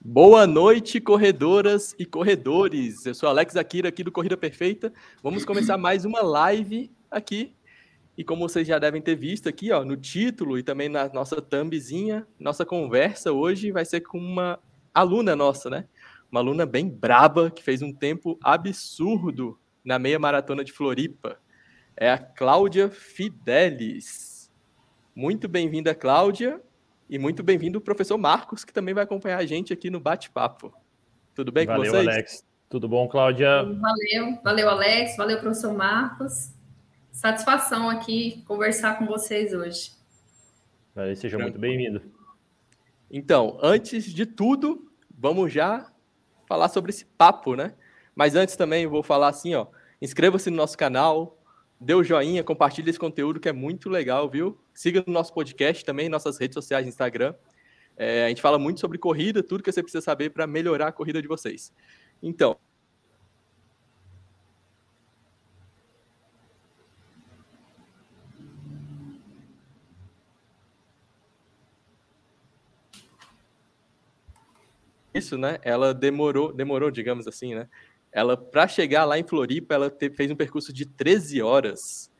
Boa noite, corredoras e corredores. Eu sou Alex Akira aqui do Corrida Perfeita. Vamos começar mais uma live aqui. E como vocês já devem ter visto aqui, ó, no título e também na nossa thumbzinha, nossa conversa hoje vai ser com uma aluna nossa, né? Uma aluna bem braba que fez um tempo absurdo na meia maratona de Floripa. É a Cláudia Fidelis. Muito bem-vinda, Cláudia. E muito bem-vindo o professor Marcos, que também vai acompanhar a gente aqui no bate-papo. Tudo bem valeu, com vocês? Alex. Tudo bom, Cláudia? Valeu, valeu, Alex. Valeu, professor Marcos. Satisfação aqui conversar com vocês hoje. Valeu, seja muito bem-vindo. Então, antes de tudo, vamos já falar sobre esse papo, né? Mas antes também eu vou falar assim, ó, inscreva-se no nosso canal, dê o joinha, compartilhe esse conteúdo que é muito legal, viu? Siga no nosso podcast também, nossas redes sociais, Instagram. É, a gente fala muito sobre corrida, tudo que você precisa saber para melhorar a corrida de vocês. Então, isso, né? Ela demorou, demorou, digamos assim, né? Ela, para chegar lá em Floripa, ela te, fez um percurso de 13 horas.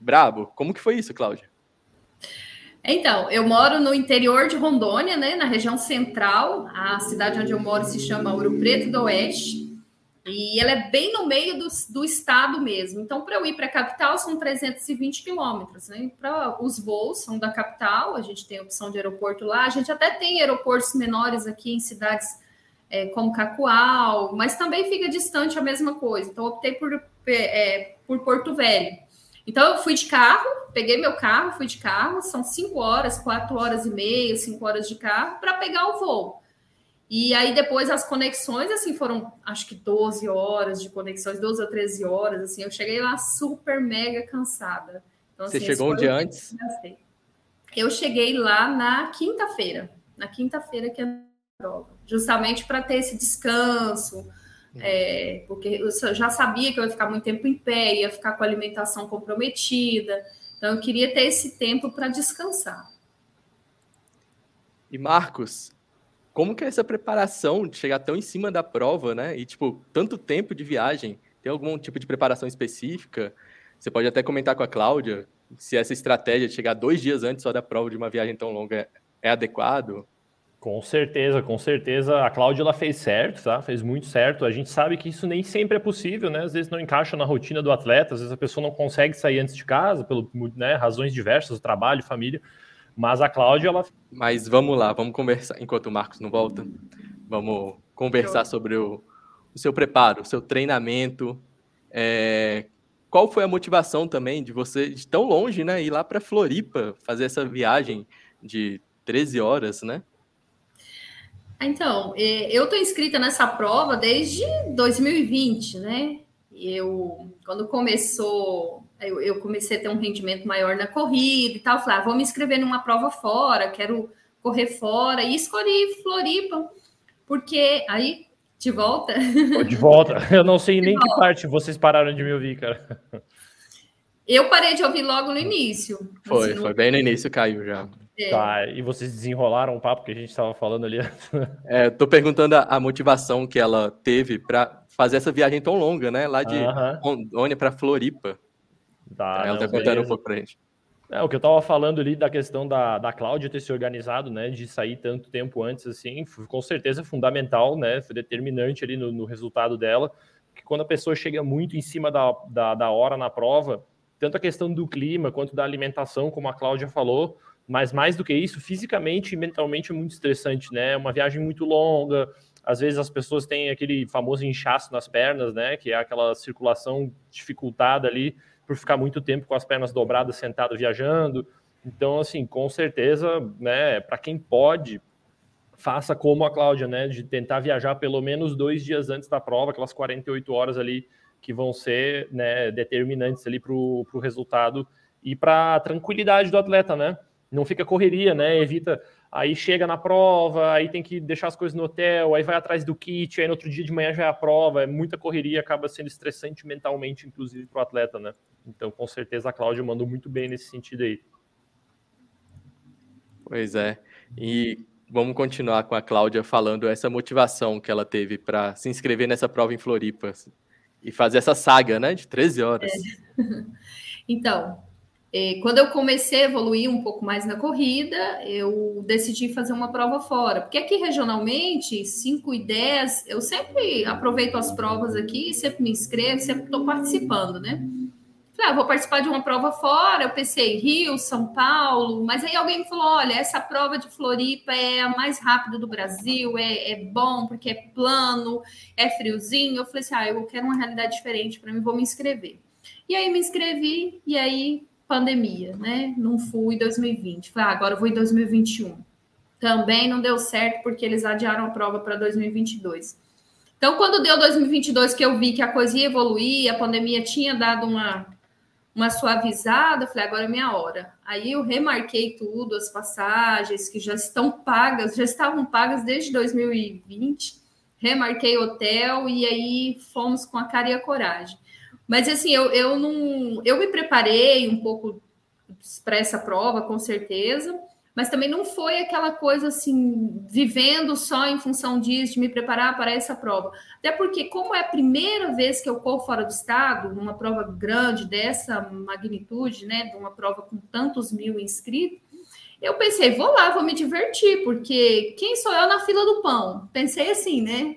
Brabo. Como que foi isso, Cláudia? Então, eu moro no interior de Rondônia, né, na região central. A cidade onde eu moro se chama Ouro Preto do Oeste. E ela é bem no meio do, do estado mesmo. Então, para eu ir para a capital, são 320 quilômetros. Né? Os voos são da capital, a gente tem opção de aeroporto lá. A gente até tem aeroportos menores aqui em cidades é, como Cacoal, mas também fica distante a mesma coisa. Então, optei por, é, por Porto Velho. Então, eu fui de carro, peguei meu carro, fui de carro, são cinco horas, quatro horas e meia, cinco horas de carro, para pegar o voo. E aí, depois, as conexões, assim, foram, acho que 12 horas de conexões, 12 ou 13 horas, assim, eu cheguei lá super, mega cansada. Então, Você assim, chegou um dia antes? Eu cheguei lá na quinta-feira, na quinta-feira que é a prova justamente para ter esse descanso, uhum. é, porque eu já sabia que eu ia ficar muito tempo em pé, ia ficar com a alimentação comprometida, então eu queria ter esse tempo para descansar. E Marcos, como que é essa preparação de chegar tão em cima da prova, né? E tipo, tanto tempo de viagem, tem algum tipo de preparação específica? Você pode até comentar com a Cláudia se essa estratégia de chegar dois dias antes só da prova de uma viagem tão longa é, é adequado. Com certeza, com certeza. A Cláudia ela fez certo, tá? Fez muito certo. A gente sabe que isso nem sempre é possível, né? Às vezes não encaixa na rotina do atleta, às vezes a pessoa não consegue sair antes de casa, por né, razões diversas, trabalho, família. Mas a Cláudia, ela. Mas vamos lá, vamos conversar. Enquanto o Marcos não volta, vamos conversar sobre o, o seu preparo, o seu treinamento. É... Qual foi a motivação também de você, de tão longe, né? Ir lá para Floripa, fazer essa viagem de 13 horas, né? Então, é, eu estou inscrita nessa prova desde 2020, né? Eu, quando começou, eu, eu, comecei a ter um rendimento maior na corrida e tal. Falei, ah, vou me inscrever numa prova fora, quero correr fora. E escolhi Floripa, porque aí, de volta. De volta. Eu não sei nem que parte vocês pararam de me ouvir, cara. Eu parei de ouvir logo no início. Foi, assim, foi bem no início, caiu já. É. Tá, e vocês desenrolaram o papo que a gente estava falando ali. É, tô perguntando a, a, motivação que ela teve para fazer essa viagem tão longa, né? Lá de Rondônia para Floripa. Tá, ela tá contando um pouco pra gente. É, o que eu estava falando ali da questão da, da Cláudia ter se organizado, né, de sair tanto tempo antes, assim, foi, com certeza fundamental, né, foi determinante ali no, no, resultado dela, que quando a pessoa chega muito em cima da, da, da hora na prova, tanto a questão do clima quanto da alimentação, como a Cláudia falou, mas mais do que isso, fisicamente e mentalmente é muito estressante, né? É uma viagem muito longa, às vezes as pessoas têm aquele famoso inchaço nas pernas, né? Que é aquela circulação dificultada ali por ficar muito tempo com as pernas dobradas, sentado viajando. Então, assim, com certeza, né? Para quem pode, faça como a Cláudia, né? De tentar viajar pelo menos dois dias antes da prova, aquelas 48 horas ali que vão ser né, determinantes ali para o resultado e para a tranquilidade do atleta, né? Não fica correria, né? Evita. Aí chega na prova, aí tem que deixar as coisas no hotel, aí vai atrás do kit, aí no outro dia de manhã já é a prova, é muita correria, acaba sendo estressante mentalmente, inclusive, para o atleta, né? Então, com certeza, a Cláudia mandou muito bem nesse sentido aí. Pois é. E vamos continuar com a Cláudia falando essa motivação que ela teve para se inscrever nessa prova em Floripa e fazer essa saga, né, de 13 horas. É. Então, quando eu comecei a evoluir um pouco mais na corrida, eu decidi fazer uma prova fora. Porque aqui regionalmente, 5 e 10, eu sempre aproveito as provas aqui, sempre me inscrevo, sempre estou participando, né? Falei, ah, vou participar de uma prova fora. Eu pensei Rio, São Paulo, mas aí alguém me falou: olha, essa prova de Floripa é a mais rápida do Brasil, é, é bom porque é plano, é friozinho. Eu falei assim: ah, eu quero uma realidade diferente para mim, vou me inscrever. E aí me inscrevi, e aí pandemia, né? Não fui em 2020. Falei, ah, agora eu vou em 2021. Também não deu certo porque eles adiaram a prova para 2022. Então, quando deu 2022 que eu vi que a coisa ia evoluir, a pandemia tinha dado uma uma suavizada, falei, agora é minha hora. Aí eu remarquei tudo, as passagens que já estão pagas, já estavam pagas desde 2020, remarquei hotel e aí fomos com a cara e a coragem. Mas assim, eu, eu não. Eu me preparei um pouco para essa prova, com certeza, mas também não foi aquela coisa assim, vivendo só em função disso, de me preparar para essa prova. Até porque, como é a primeira vez que eu corro fora do estado, numa prova grande dessa magnitude, né, de uma prova com tantos mil inscritos, eu pensei, vou lá, vou me divertir, porque quem sou eu na fila do pão? Pensei assim, né?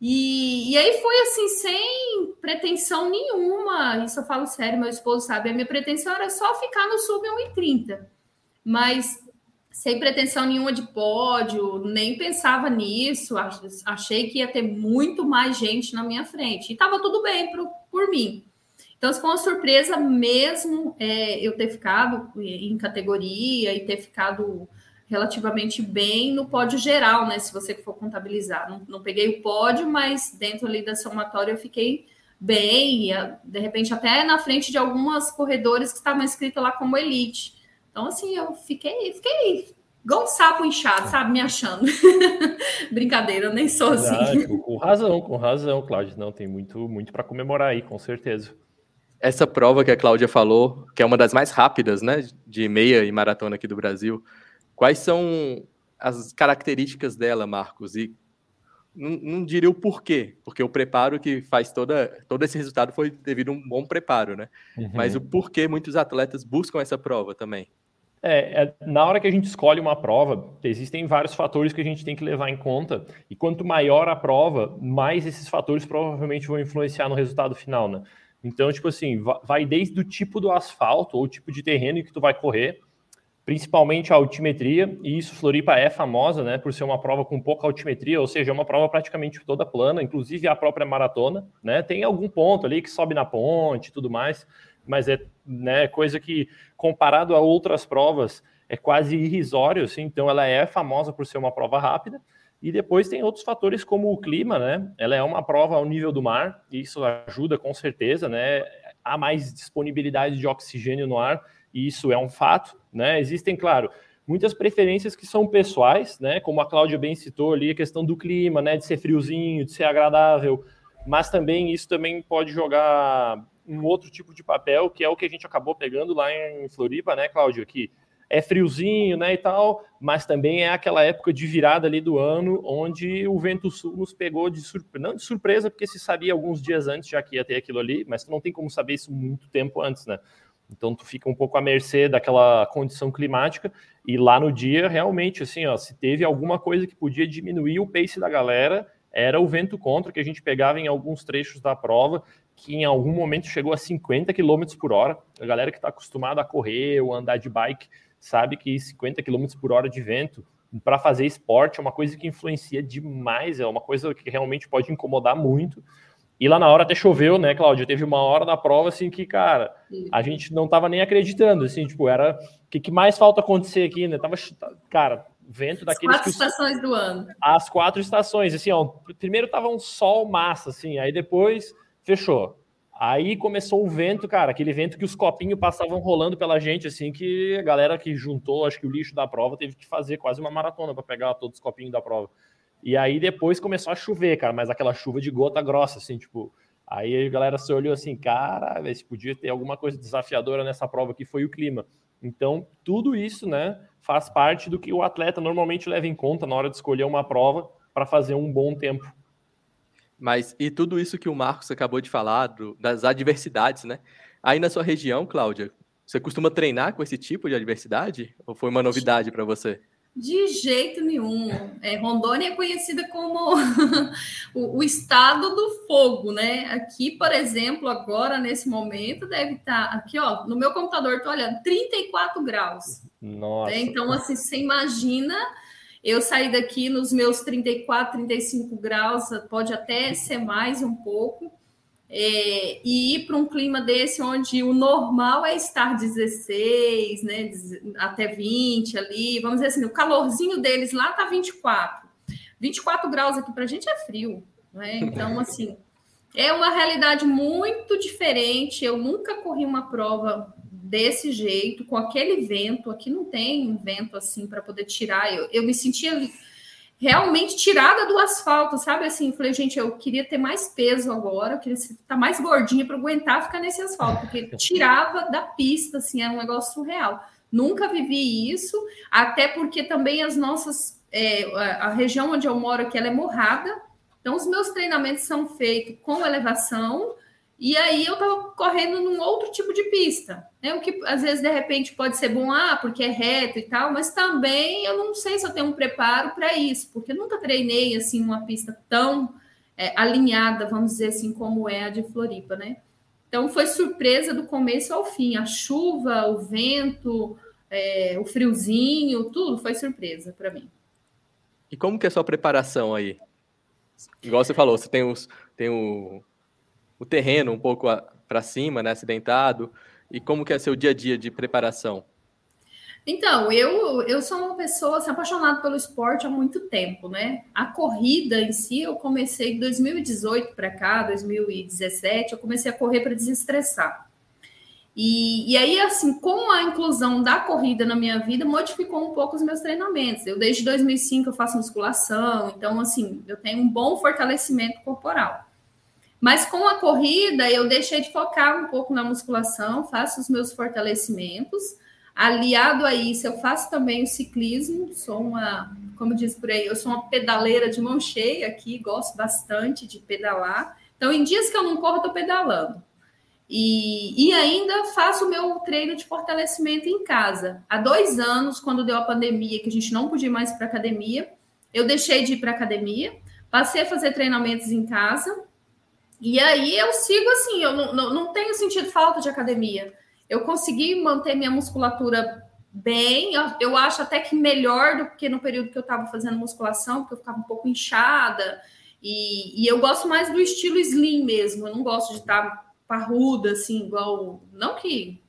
E, e aí foi assim, sem pretensão nenhuma. Isso eu falo sério, meu esposo sabe. A minha pretensão era só ficar no sub 1,30. Mas sem pretensão nenhuma de pódio, nem pensava nisso. Achei que ia ter muito mais gente na minha frente. E estava tudo bem pro, por mim. Então, foi uma surpresa mesmo é, eu ter ficado em categoria e ter ficado relativamente bem no pódio geral, né? Se você for contabilizar. Não, não peguei o pódio, mas dentro ali da somatória eu fiquei bem, e, de repente até na frente de algumas corredores que estavam escritas lá como elite. Então, assim, eu fiquei, fiquei igual um sapo inchado, sabe? Me achando. Brincadeira, nem sou assim. com razão, com razão, Cláudia. Não, tem muito, muito para comemorar aí, com certeza. Essa prova que a Cláudia falou, que é uma das mais rápidas, né, de meia e maratona aqui do Brasil, Quais são as características dela, Marcos? E não, não, diria o porquê, porque o preparo que faz toda, todo esse resultado foi devido a um bom preparo, né? Uhum. Mas o porquê muitos atletas buscam essa prova também. É, é, na hora que a gente escolhe uma prova, existem vários fatores que a gente tem que levar em conta, e quanto maior a prova, mais esses fatores provavelmente vão influenciar no resultado final, né? Então, tipo assim, vai desde o tipo do asfalto ou o tipo de terreno que tu vai correr, principalmente a altimetria, e isso Floripa é famosa, né, por ser uma prova com pouca altimetria, ou seja, é uma prova praticamente toda plana, inclusive a própria maratona, né, tem algum ponto ali que sobe na ponte e tudo mais, mas é, né, coisa que comparado a outras provas é quase irrisório, assim, então ela é famosa por ser uma prova rápida, e depois tem outros fatores como o clima, né, ela é uma prova ao nível do mar, e isso ajuda com certeza, né, há mais disponibilidade de oxigênio no ar, e isso é um fato, né? Existem, claro, muitas preferências que são pessoais, né? Como a Cláudia bem citou ali, a questão do clima, né? De ser friozinho, de ser agradável, mas também isso também pode jogar um outro tipo de papel, que é o que a gente acabou pegando lá em Floripa, né, Cláudio? Que é friozinho, né, e tal, mas também é aquela época de virada ali do ano, onde o vento sul nos pegou de surpresa, não de surpresa, porque se sabia alguns dias antes já que ia ter aquilo ali, mas não tem como saber isso muito tempo antes, né? Então tu fica um pouco à mercê daquela condição climática e lá no dia realmente assim, ó, se teve alguma coisa que podia diminuir o pace da galera, era o vento contra que a gente pegava em alguns trechos da prova, que em algum momento chegou a 50 km por hora. A galera que está acostumada a correr ou andar de bike sabe que 50 km por hora de vento para fazer esporte é uma coisa que influencia demais, é uma coisa que realmente pode incomodar muito. E lá na hora até choveu, né, Cláudio? Teve uma hora da prova, assim, que, cara, a gente não tava nem acreditando, assim, tipo, era... O que, que mais falta acontecer aqui, né? Tava, cara, vento daqueles... As quatro que... estações do ano. As quatro estações, assim, ó, primeiro tava um sol massa, assim, aí depois fechou. Aí começou o vento, cara, aquele vento que os copinhos passavam rolando pela gente, assim, que a galera que juntou, acho que o lixo da prova, teve que fazer quase uma maratona para pegar todos os copinhos da prova. E aí depois começou a chover, cara, mas aquela chuva de gota grossa, assim, tipo. Aí a galera se olhou assim, cara, se podia ter alguma coisa desafiadora nessa prova que foi o clima. Então, tudo isso, né, faz parte do que o atleta normalmente leva em conta na hora de escolher uma prova para fazer um bom tempo. Mas e tudo isso que o Marcos acabou de falar, do, das adversidades, né? Aí na sua região, Cláudia, você costuma treinar com esse tipo de adversidade? Ou foi uma novidade para você? De jeito nenhum. É, Rondônia é conhecida como o, o, estado do fogo, né? Aqui, por exemplo, agora, nesse momento, deve estar. Tá, aqui, ó, no meu computador, tô olhando, 34 graus. Nossa. Né? Então, assim, você imagina eu sair daqui nos meus 34, 35 graus, pode até ser mais um pouco, é, e ir para um clima desse onde o normal é estar 16, né, até 20 ali, vamos dizer assim, o calorzinho deles lá tá 24. 24 graus aqui para a gente é frio, né? Então, assim, é uma realidade muito diferente. Eu nunca corri uma prova desse jeito, com aquele vento. Aqui não tem vento assim para poder tirar. Eu, eu me sentia realmente tirada do asfalto, sabe? Assim, falei, gente, eu queria ter mais peso agora, eu queria estar mais gordinha para aguentar ficar nesse asfalto, porque tirava da pista, assim, era um negócio surreal. Nunca vivi isso, até porque também as nossas. É, a região onde eu moro aqui ela é morrada, então os meus treinamentos são feitos com elevação e aí eu estava correndo num outro tipo de pista, né? O que às vezes de repente pode ser bom, ah, porque é reto e tal, mas também eu não sei se eu tenho um preparo para isso, porque eu nunca treinei assim uma pista tão é, alinhada, vamos dizer assim, como é a de Floripa, né? Então foi surpresa do começo ao fim, a chuva, o vento, é, o friozinho, tudo foi surpresa para mim. E como que é a sua preparação aí? Igual você falou, você tem os tem o o terreno um pouco para cima, né, acidentado, e como que é seu dia a dia de preparação? Então, eu, eu sou uma pessoa assim, apaixonada pelo esporte há muito tempo, né? A corrida em si, eu comecei em 2018 para cá, 2017, eu comecei a correr para desestressar. E, e aí, assim, com a inclusão da corrida na minha vida, modificou um pouco os meus treinamentos. Eu, desde 2005, eu faço musculação, então, assim, eu tenho um bom fortalecimento corporal. Mas com a corrida, eu deixei de focar um pouco na musculação, faço os meus fortalecimentos. Aliado a isso, eu faço também o ciclismo, sou uma, como diz por aí, eu sou uma pedaleira de mão cheia aqui, gosto bastante de pedalar. Então, em dias que eu não corro, estou pedalando. E, e ainda faço o meu treino de fortalecimento em casa. Há dois anos, quando deu a pandemia, que a gente não podia mais ir para academia, eu deixei de ir para academia, passei a fazer treinamentos em casa e aí eu sigo assim, eu não, não, não tenho sentido falta de academia. Eu consegui manter minha musculatura bem, eu acho até que melhor do que no período que eu estava fazendo musculação, porque eu ficava um pouco inchada. E, e, eu gosto mais do estilo slim mesmo, eu não gosto de estar parruda, assim, igual. Não que.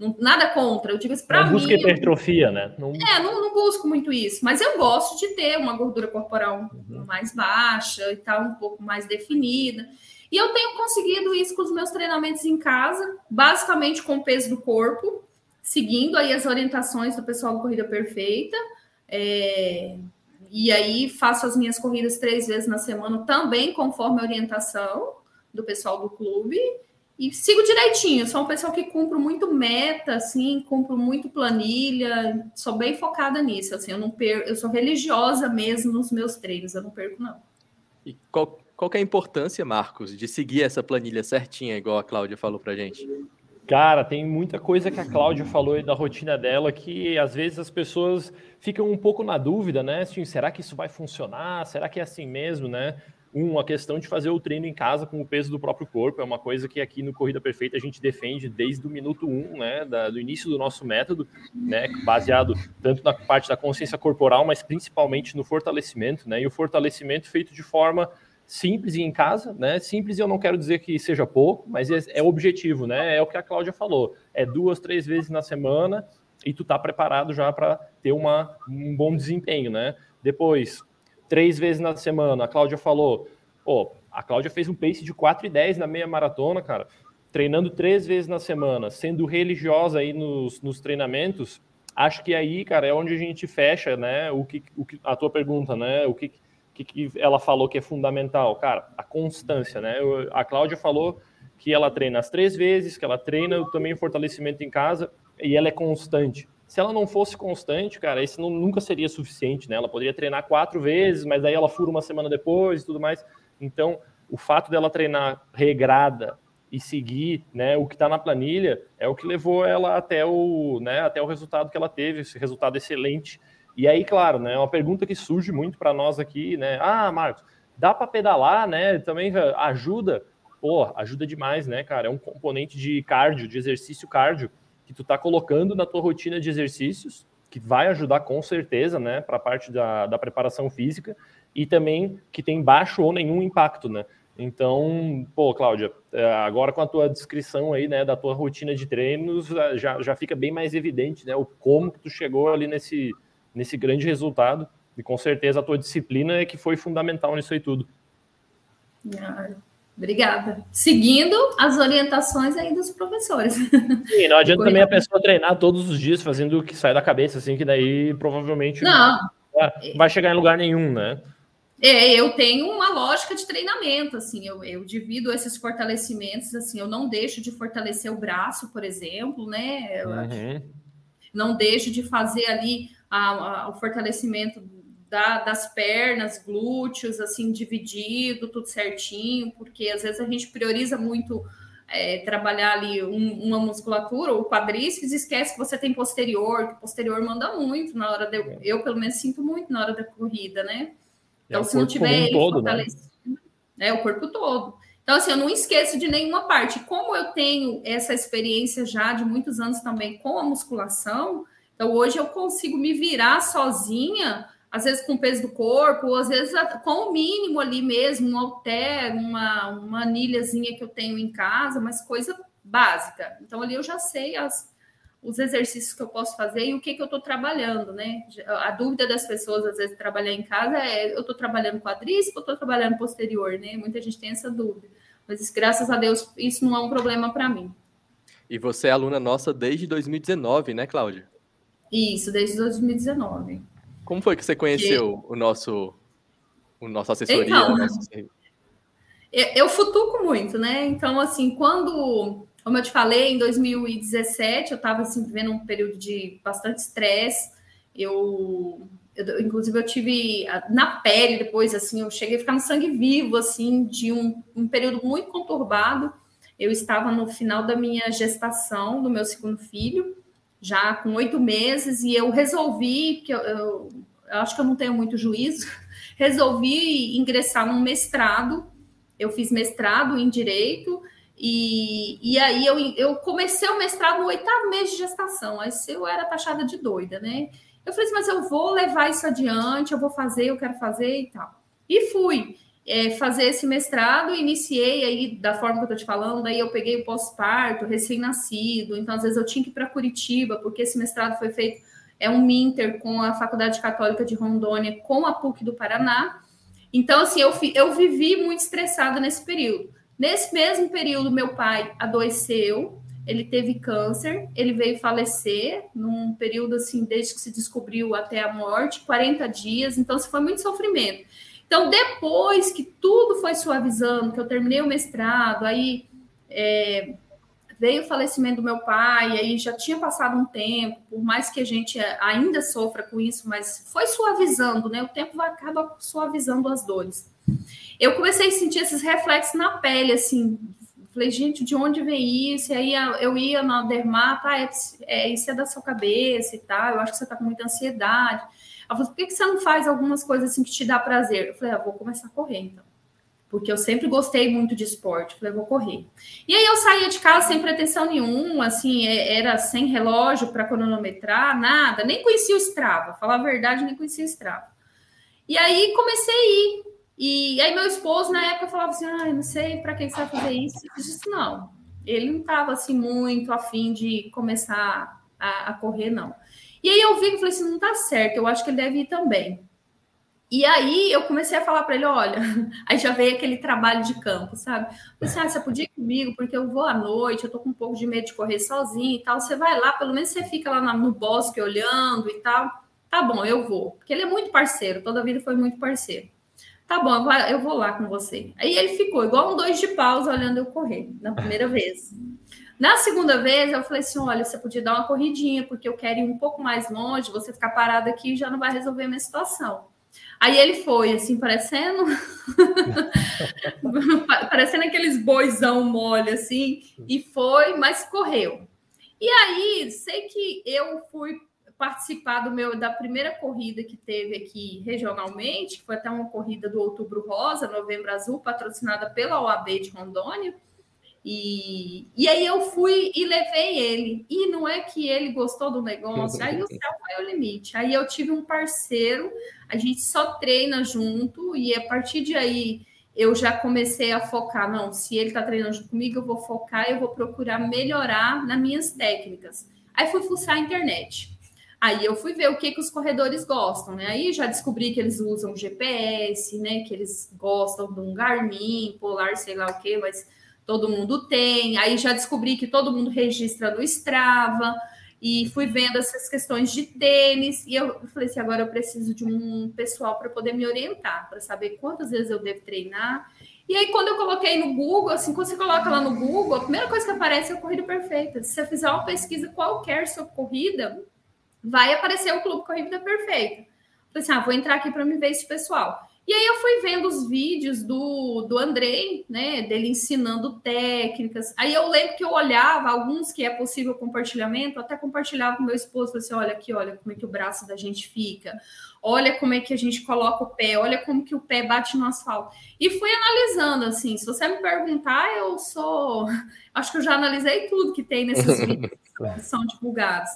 Não, nada contra, eu digo assim, para mim. busca hipertrofia, né? Não... É, não, não, busco muito isso, mas eu gosto de ter uma gordura corporal uhum. mais baixa e tal, um pouco mais definida. E eu tenho conseguido isso com os meus treinamentos em casa, basicamente com o peso do corpo, seguindo aí as orientações do pessoal do Corrida Perfeita. É... E aí faço as minhas corridas três vezes na semana, também conforme a orientação do pessoal do clube. E sigo direitinho, sou uma pessoa que cumpro muito meta, assim, cumpro muito planilha, sou bem focada nisso, assim, eu não perco, eu sou religiosa mesmo nos meus treinos, eu não perco, não. E qual, qual é a importância, Marcos, de seguir essa planilha certinha, igual a Cláudia falou para gente? Cara, tem muita coisa que a Cláudia falou da rotina dela que às vezes as pessoas ficam um pouco na dúvida, né? Assim, será que isso vai funcionar? Será que é assim mesmo, né? Um, a questão de fazer o treino em casa com o peso do próprio corpo é uma coisa que aqui no Corrida Perfeita a gente defende desde o minuto um, né, da, do início do nosso método, né, baseado tanto na parte da consciência corporal, mas principalmente no fortalecimento, né, e o fortalecimento feito de forma simples e em casa, né? Simples eu não quero dizer que seja pouco, mas é, é objetivo, né? É o que a Cláudia falou. É duas, três vezes na semana e tu tá preparado já para ter uma, um bom desempenho, né? Depois, três vezes na semana, a Cláudia falou, pô, a Cláudia fez um pace de 4 e 10 na meia maratona, cara, treinando três vezes na semana, sendo religiosa aí nos, nos treinamentos, acho que aí, cara, é onde a gente fecha, né, o que, o que a tua pergunta, né, o que que, que ela falou que é fundamental? Cara, a constância, né? Eu, a Cláudia falou que ela treina as três vezes, que ela treina também o fortalecimento em casa. e ela é constante. Se ela não fosse constante, cara, isso nunca seria suficiente, né? Ela poderia treinar quatro vezes, mas daí ela fura uma semana depois e tudo mais. Então, o fato dela treinar regrada e seguir né, o que está na planilha é o que levou ela até o, né, até o resultado que ela teve, esse resultado excelente. E aí, claro, né, uma pergunta que surge muito para nós aqui, né? Ah, Marcos, dá para pedalar, né? Também ajuda. Pô, ajuda demais, né, cara? É um componente de cardio, de exercício cardio, que tu tá colocando na tua rotina de exercícios, que vai ajudar com certeza, né, para a parte da, da preparação física, e também que tem baixo ou nenhum impacto, né? Então, pô, Cláudia, é, agora com a tua descrição aí, né, da tua rotina de treinos, já, já fica bem mais evidente, né, o como que tu chegou ali nesse, nesse grande resultado. E com certeza a tua disciplina é que foi fundamental nisso aí tudo. Ah, obrigada. Seguindo as orientações aí dos professores. Sim, não adianta também a pessoa treinar todos os dias fazendo o que sai da cabeça, assim, que daí provavelmente não vai chegar em lugar nenhum, né? É, eu tenho uma lógica de treinamento, assim, eu, eu divido esses fortalecimentos, assim, eu não deixo de fortalecer o braço, por exemplo, né? Uhum. Não deixo de fazer ali a, a, o fortalecimento da, das pernas, glúteos, assim, dividido, tudo certinho, porque às vezes a gente prioriza muito é, trabalhar ali um, uma musculatura ou quadríceps, esquece que você tem posterior, que posterior manda muito na hora de. Eu, pelo menos, sinto muito na hora da corrida, né? Então, é se não tiver um todo, né? é o corpo todo. Então, assim, eu não esqueço de nenhuma parte. Como eu tenho essa experiência já de muitos anos também com a musculação, então hoje eu consigo me virar sozinha, às vezes com o peso do corpo, ou às vezes com o mínimo ali mesmo, um halter, uma, uma anilhazinha que eu tenho em casa, mas coisa básica. Então, ali eu já sei as, os exercícios que eu posso fazer e o que, que eu estou trabalhando, né? A dúvida das pessoas, às vezes, trabalhar em casa é: eu estou trabalhando quadríceps ou estou trabalhando posterior, né? Muita gente tem essa dúvida. Mas, graças a Deus, isso não é um problema para mim. E você é aluna nossa desde 2019, né, Cláudia? Isso, desde 2019. Como foi que você conheceu que... o nosso o nosso assessoria? Então, nosso... eu, eu futuco muito, né? Então, assim, quando como eu te falei, em 2017 eu estava assim, vivendo um período de bastante estresse. Eu, eu, inclusive, eu tive na pele depois, assim, eu cheguei a ficar no sangue vivo, assim, de um, um período muito conturbado. Eu estava no final da minha gestação do meu segundo filho, já com oito meses, e eu resolvi, porque eu, eu, eu acho que eu não tenho muito juízo, resolvi ingressar num mestrado. Eu fiz mestrado em direito e, e aí eu, eu comecei o mestrado no oitavo mês de gestação. Aí eu era taxada de doida, né? Eu falei assim, mas eu vou levar isso adiante, eu vou fazer, eu quero fazer e tal. E fui é, fazer esse mestrado, iniciei aí da forma que eu tô te falando, daí eu peguei o pós-parto, recém-nascido, então às vezes eu tinha que ir para Curitiba, porque esse mestrado foi feito, é um minter com a Faculdade Católica de Rondônia, com a PUC do Paraná. Então, assim, eu, eu vivi muito estressada nesse período. Nesse mesmo período, meu pai adoeceu, ele teve câncer, ele veio falecer num período assim, desde que se descobriu até a morte, 40 dias, então isso foi muito sofrimento. Então, depois que tudo foi suavizando, que eu terminei o mestrado, aí é, veio o falecimento do meu pai, aí já tinha passado um tempo, por mais que a gente ainda sofra com isso, mas foi suavizando, né? O tempo acaba suavizando as dores eu comecei a sentir esses reflexos na pele, assim. Falei, gente, de onde vem isso? E aí eu ia na dermata, ah, é, é, isso é da sua cabeça e tal, eu acho que você tá com muita ansiedade. Ela falou, por que, você não faz algumas coisas assim que te dá prazer? Eu falei, ah, vou começar a correr então. Porque eu sempre gostei muito de esporte. Falei, vou correr. E aí eu saía de casa sem pretensão nenhuma, assim, é, era sem relógio para cronometrar, nada, nem conhecia o Strava. Falar a verdade, nem conhecia o Strava. E aí comecei a ir e aí meu esposo na época falava assim, ah, não sei para que você vai fazer isso. Eu disse, não, ele não estava assim muito afim de começar a, a, correr, não. E aí eu vi e falei assim, não tá certo, eu acho que ele deve ir também. E aí eu comecei a falar para ele, olha, aí já veio aquele trabalho de campo, sabe? Disse, ah, você podia ir comigo, porque eu vou à noite, eu tô com um pouco de medo de correr sozinho e tal. Você vai lá, pelo menos você fica lá no bosque olhando e tal. Tá bom, eu vou. Porque ele é muito parceiro, toda a vida foi muito parceiro. Tá bom, eu vou lá com você. Aí ele ficou igual um dois de pausa olhando eu correr na primeira vez. Na segunda vez, eu falei assim: olha, você podia dar uma corridinha, porque eu quero ir um pouco mais longe, você ficar parado aqui já não vai resolver a minha situação. Aí ele foi, assim, parecendo. parecendo aqueles boizão mole, assim, e foi, mas correu. E aí, sei que eu fui participar do meu da primeira corrida que teve aqui regionalmente, que foi até uma corrida do Outubro Rosa, Novembro Azul, patrocinada pela OAB de Rondônia. E, e aí eu fui e levei ele. E não é que ele gostou do negócio, aí o céu foi o limite. Aí eu tive um parceiro, a gente só treina junto, e a partir de aí eu já comecei a focar. Não, se ele está treinando junto comigo, eu vou focar, eu vou procurar melhorar nas minhas técnicas. Aí fui fuçar a internet. Aí eu fui ver o que, que os corredores gostam, né? Aí já descobri que eles usam GPS, né? Que eles gostam de um Garmin, Polar, sei lá o que, mas todo mundo tem. Aí já descobri que todo mundo registra no Strava e fui vendo essas questões de tênis e eu falei assim, agora eu preciso de um pessoal para poder me orientar, para saber quantas vezes eu devo treinar. E aí quando eu coloquei no Google, assim, quando você coloca lá no Google, a primeira coisa que aparece é a corrida perfeita. Se você fizer uma pesquisa qualquer sobre corrida, vai aparecer o Clube Corrida Perfeita. Falei assim, ah, vou entrar aqui para me ver esse pessoal. E aí eu fui vendo os vídeos do, do Andrei, né, dele ensinando técnicas. Aí eu lembro que eu olhava alguns que é possível compartilhamento, até compartilhava com meu esposo, assim, olha aqui, olha como é que o braço da gente fica. Olha como é que a gente coloca o pé, olha como que o pé bate no asfalto. E fui analisando, assim, se você me perguntar, eu sou... Acho que eu já analisei tudo que tem nesses vídeos que são divulgados.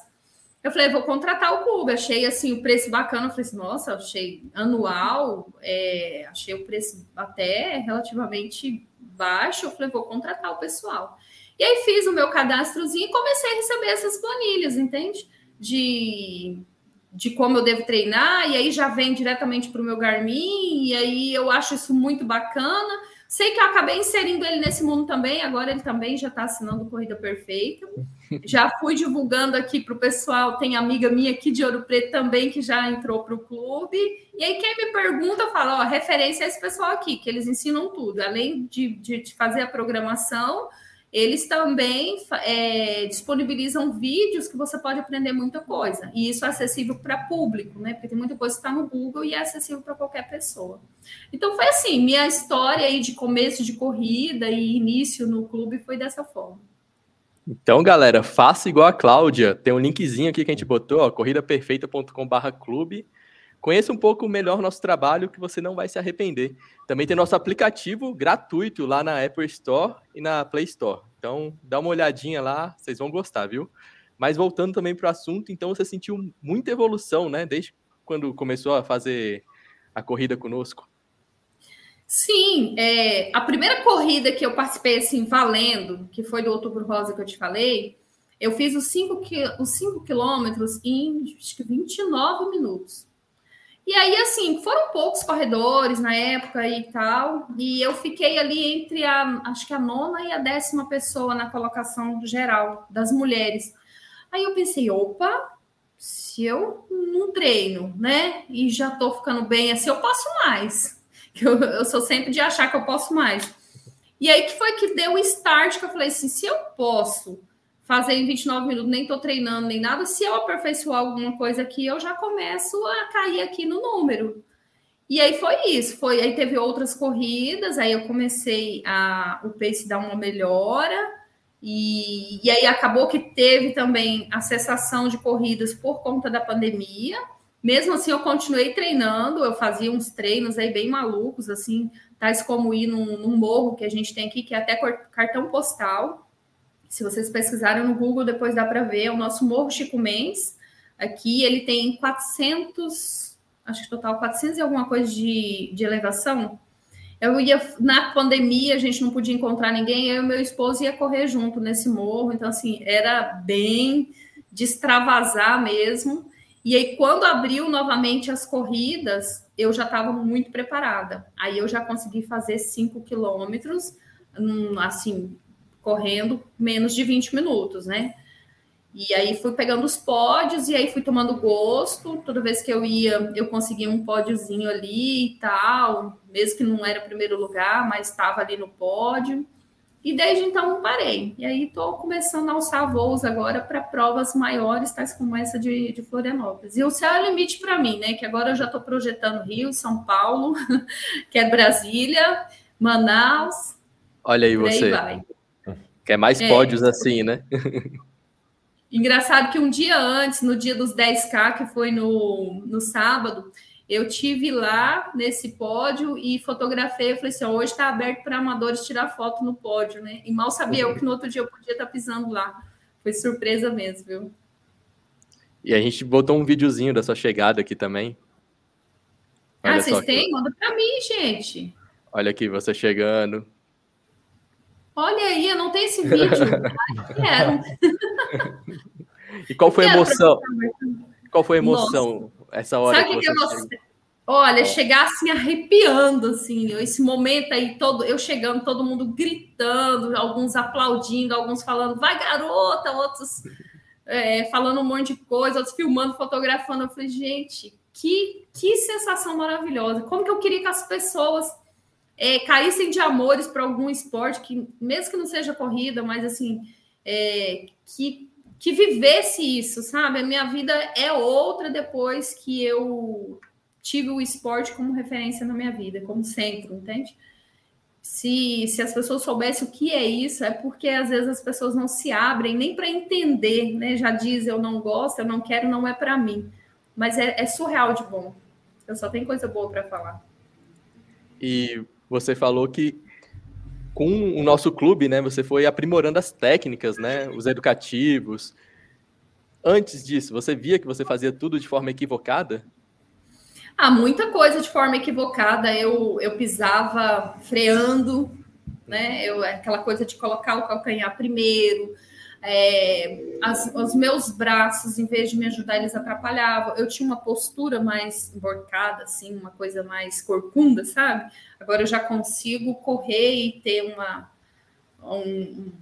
Eu falei, vou contratar o clube. Achei assim o preço bacana. Eu falei assim, nossa, achei anual, é, achei o preço até relativamente baixo. Eu falei, vou contratar o pessoal. E aí fiz o meu cadastrozinho e comecei a receber essas planilhas, entende? De, de como eu devo treinar, e aí já vem diretamente para o meu Garmin, e aí eu acho isso muito bacana. Sei que eu acabei inserindo ele nesse mundo também, agora ele também já está assinando Corrida Perfeita. Já fui divulgando aqui para o pessoal, tem amiga minha aqui de Ouro Preto também que já entrou para o clube. E aí, quem me pergunta, fala: ó, referência a esse pessoal aqui, que eles ensinam tudo. Além de, de fazer a programação, eles também é, disponibilizam vídeos que você pode aprender muita coisa. E isso é acessível para público, né? Porque tem muita coisa que está no Google e é acessível para qualquer pessoa. Então foi assim, minha história aí de começo de corrida e início no clube foi dessa forma. Então, galera, faça igual a Cláudia. Tem um linkzinho aqui que a gente botou, corridaperfeita.com/clube. Conheça um pouco melhor nosso trabalho que você não vai se arrepender. Também tem nosso aplicativo gratuito lá na Apple Store e na Play Store. Então, dá uma olhadinha lá, vocês vão gostar, viu? Mas voltando também para o assunto, então você sentiu muita evolução, né? Desde quando começou a fazer a corrida conosco. Sim, é, a primeira corrida que eu participei assim, valendo, que foi do Outubro Rosa que eu te falei, eu fiz os 5 os cinco quilômetros em acho que 29 minutos. E aí, assim, foram poucos corredores na época e tal, e eu fiquei ali entre a, acho que a nona e a décima pessoa na colocação geral das mulheres. Aí eu pensei, opa, se eu não treino, né, e já tô ficando bem assim, eu posso mais. Eu, eu sou sempre de achar que eu posso mais. E aí que foi que deu o start que eu falei assim, se eu posso fazer em 29 minutos, nem estou treinando nem nada. Se eu aperfeiçoar alguma coisa aqui, eu já começo a cair aqui no número. E aí foi isso, foi aí teve outras corridas, aí eu comecei a o pace dar uma melhora, e, e aí acabou que teve também a cessação de corridas por conta da pandemia. Mesmo assim, eu continuei treinando, eu fazia uns treinos aí bem malucos, assim, tais como ir num, num morro que a gente tem aqui, que é até cartão postal. Se vocês pesquisarem no Google, depois dá para ver. É o nosso Morro Chico Mendes. Aqui ele tem 400, acho que total 400 e alguma coisa de, de elevação. Eu ia, na pandemia, a gente não podia encontrar ninguém, eu e meu esposo ia correr junto nesse morro. Então, assim, era bem de extravasar mesmo. E aí, quando abriu novamente as corridas, eu já estava muito preparada. Aí eu já consegui fazer 5 quilômetros, hum, assim, correndo menos de 20 minutos, né? E aí fui pegando os pódios e aí fui tomando gosto. Toda vez que eu ia, eu conseguia um pódiozinho ali e tal, mesmo que não era primeiro lugar, mas estava ali no pódio. E desde então não parei. E aí estou começando a alçar voos agora para provas maiores, tais como essa de, de Florianópolis. E o céu é o limite para mim, né? Que agora eu já estou projetando Rio, São Paulo, que é Brasília, Manaus. Olha aí você. Vai. Quer mais é, pódios assim, né? Engraçado que um dia antes, no dia dos 10K, que foi no, no sábado, eu tive lá nesse pódio e fotografei. Eu falei assim: hoje está aberto para amadores tirar foto no pódio, né? E mal sabia eu que no outro dia eu podia estar tá pisando lá. Foi surpresa mesmo, viu? E a gente botou um videozinho da sua chegada aqui também. Ah, Olha ah, vocês têm? Manda para mim, gente. Olha aqui, você chegando. Olha aí, eu não tenho esse vídeo. quero. e qual foi a emoção? Qual foi a emoção? Nossa essa hora Sabe que, que você... Olha, chegar assim arrepiando, assim, esse momento aí todo, eu chegando, todo mundo gritando, alguns aplaudindo, alguns falando, vai garota, outros é, falando um monte de coisa, outros filmando, fotografando. Eu falei, gente, que, que sensação maravilhosa! Como que eu queria que as pessoas é, caíssem de amores para algum esporte, que mesmo que não seja corrida, mas assim, é, que que vivesse isso, sabe? A minha vida é outra depois que eu tive o esporte como referência na minha vida, como centro, entende? Se, se as pessoas soubessem o que é isso, é porque às vezes as pessoas não se abrem nem para entender, né? Já diz eu não gosto, eu não quero, não é para mim. Mas é, é surreal de bom. Eu só tenho coisa boa para falar. E você falou que com o nosso clube, né, você foi aprimorando as técnicas, né, os educativos. Antes disso, você via que você fazia tudo de forma equivocada? Ah, muita coisa de forma equivocada. Eu, eu pisava freando, né? Eu, aquela coisa de colocar o calcanhar primeiro. É, as, os meus braços, em vez de me ajudar, eles atrapalhavam. Eu tinha uma postura mais emborcada, assim, uma coisa mais corcunda, sabe? Agora eu já consigo correr e ter uma. Um,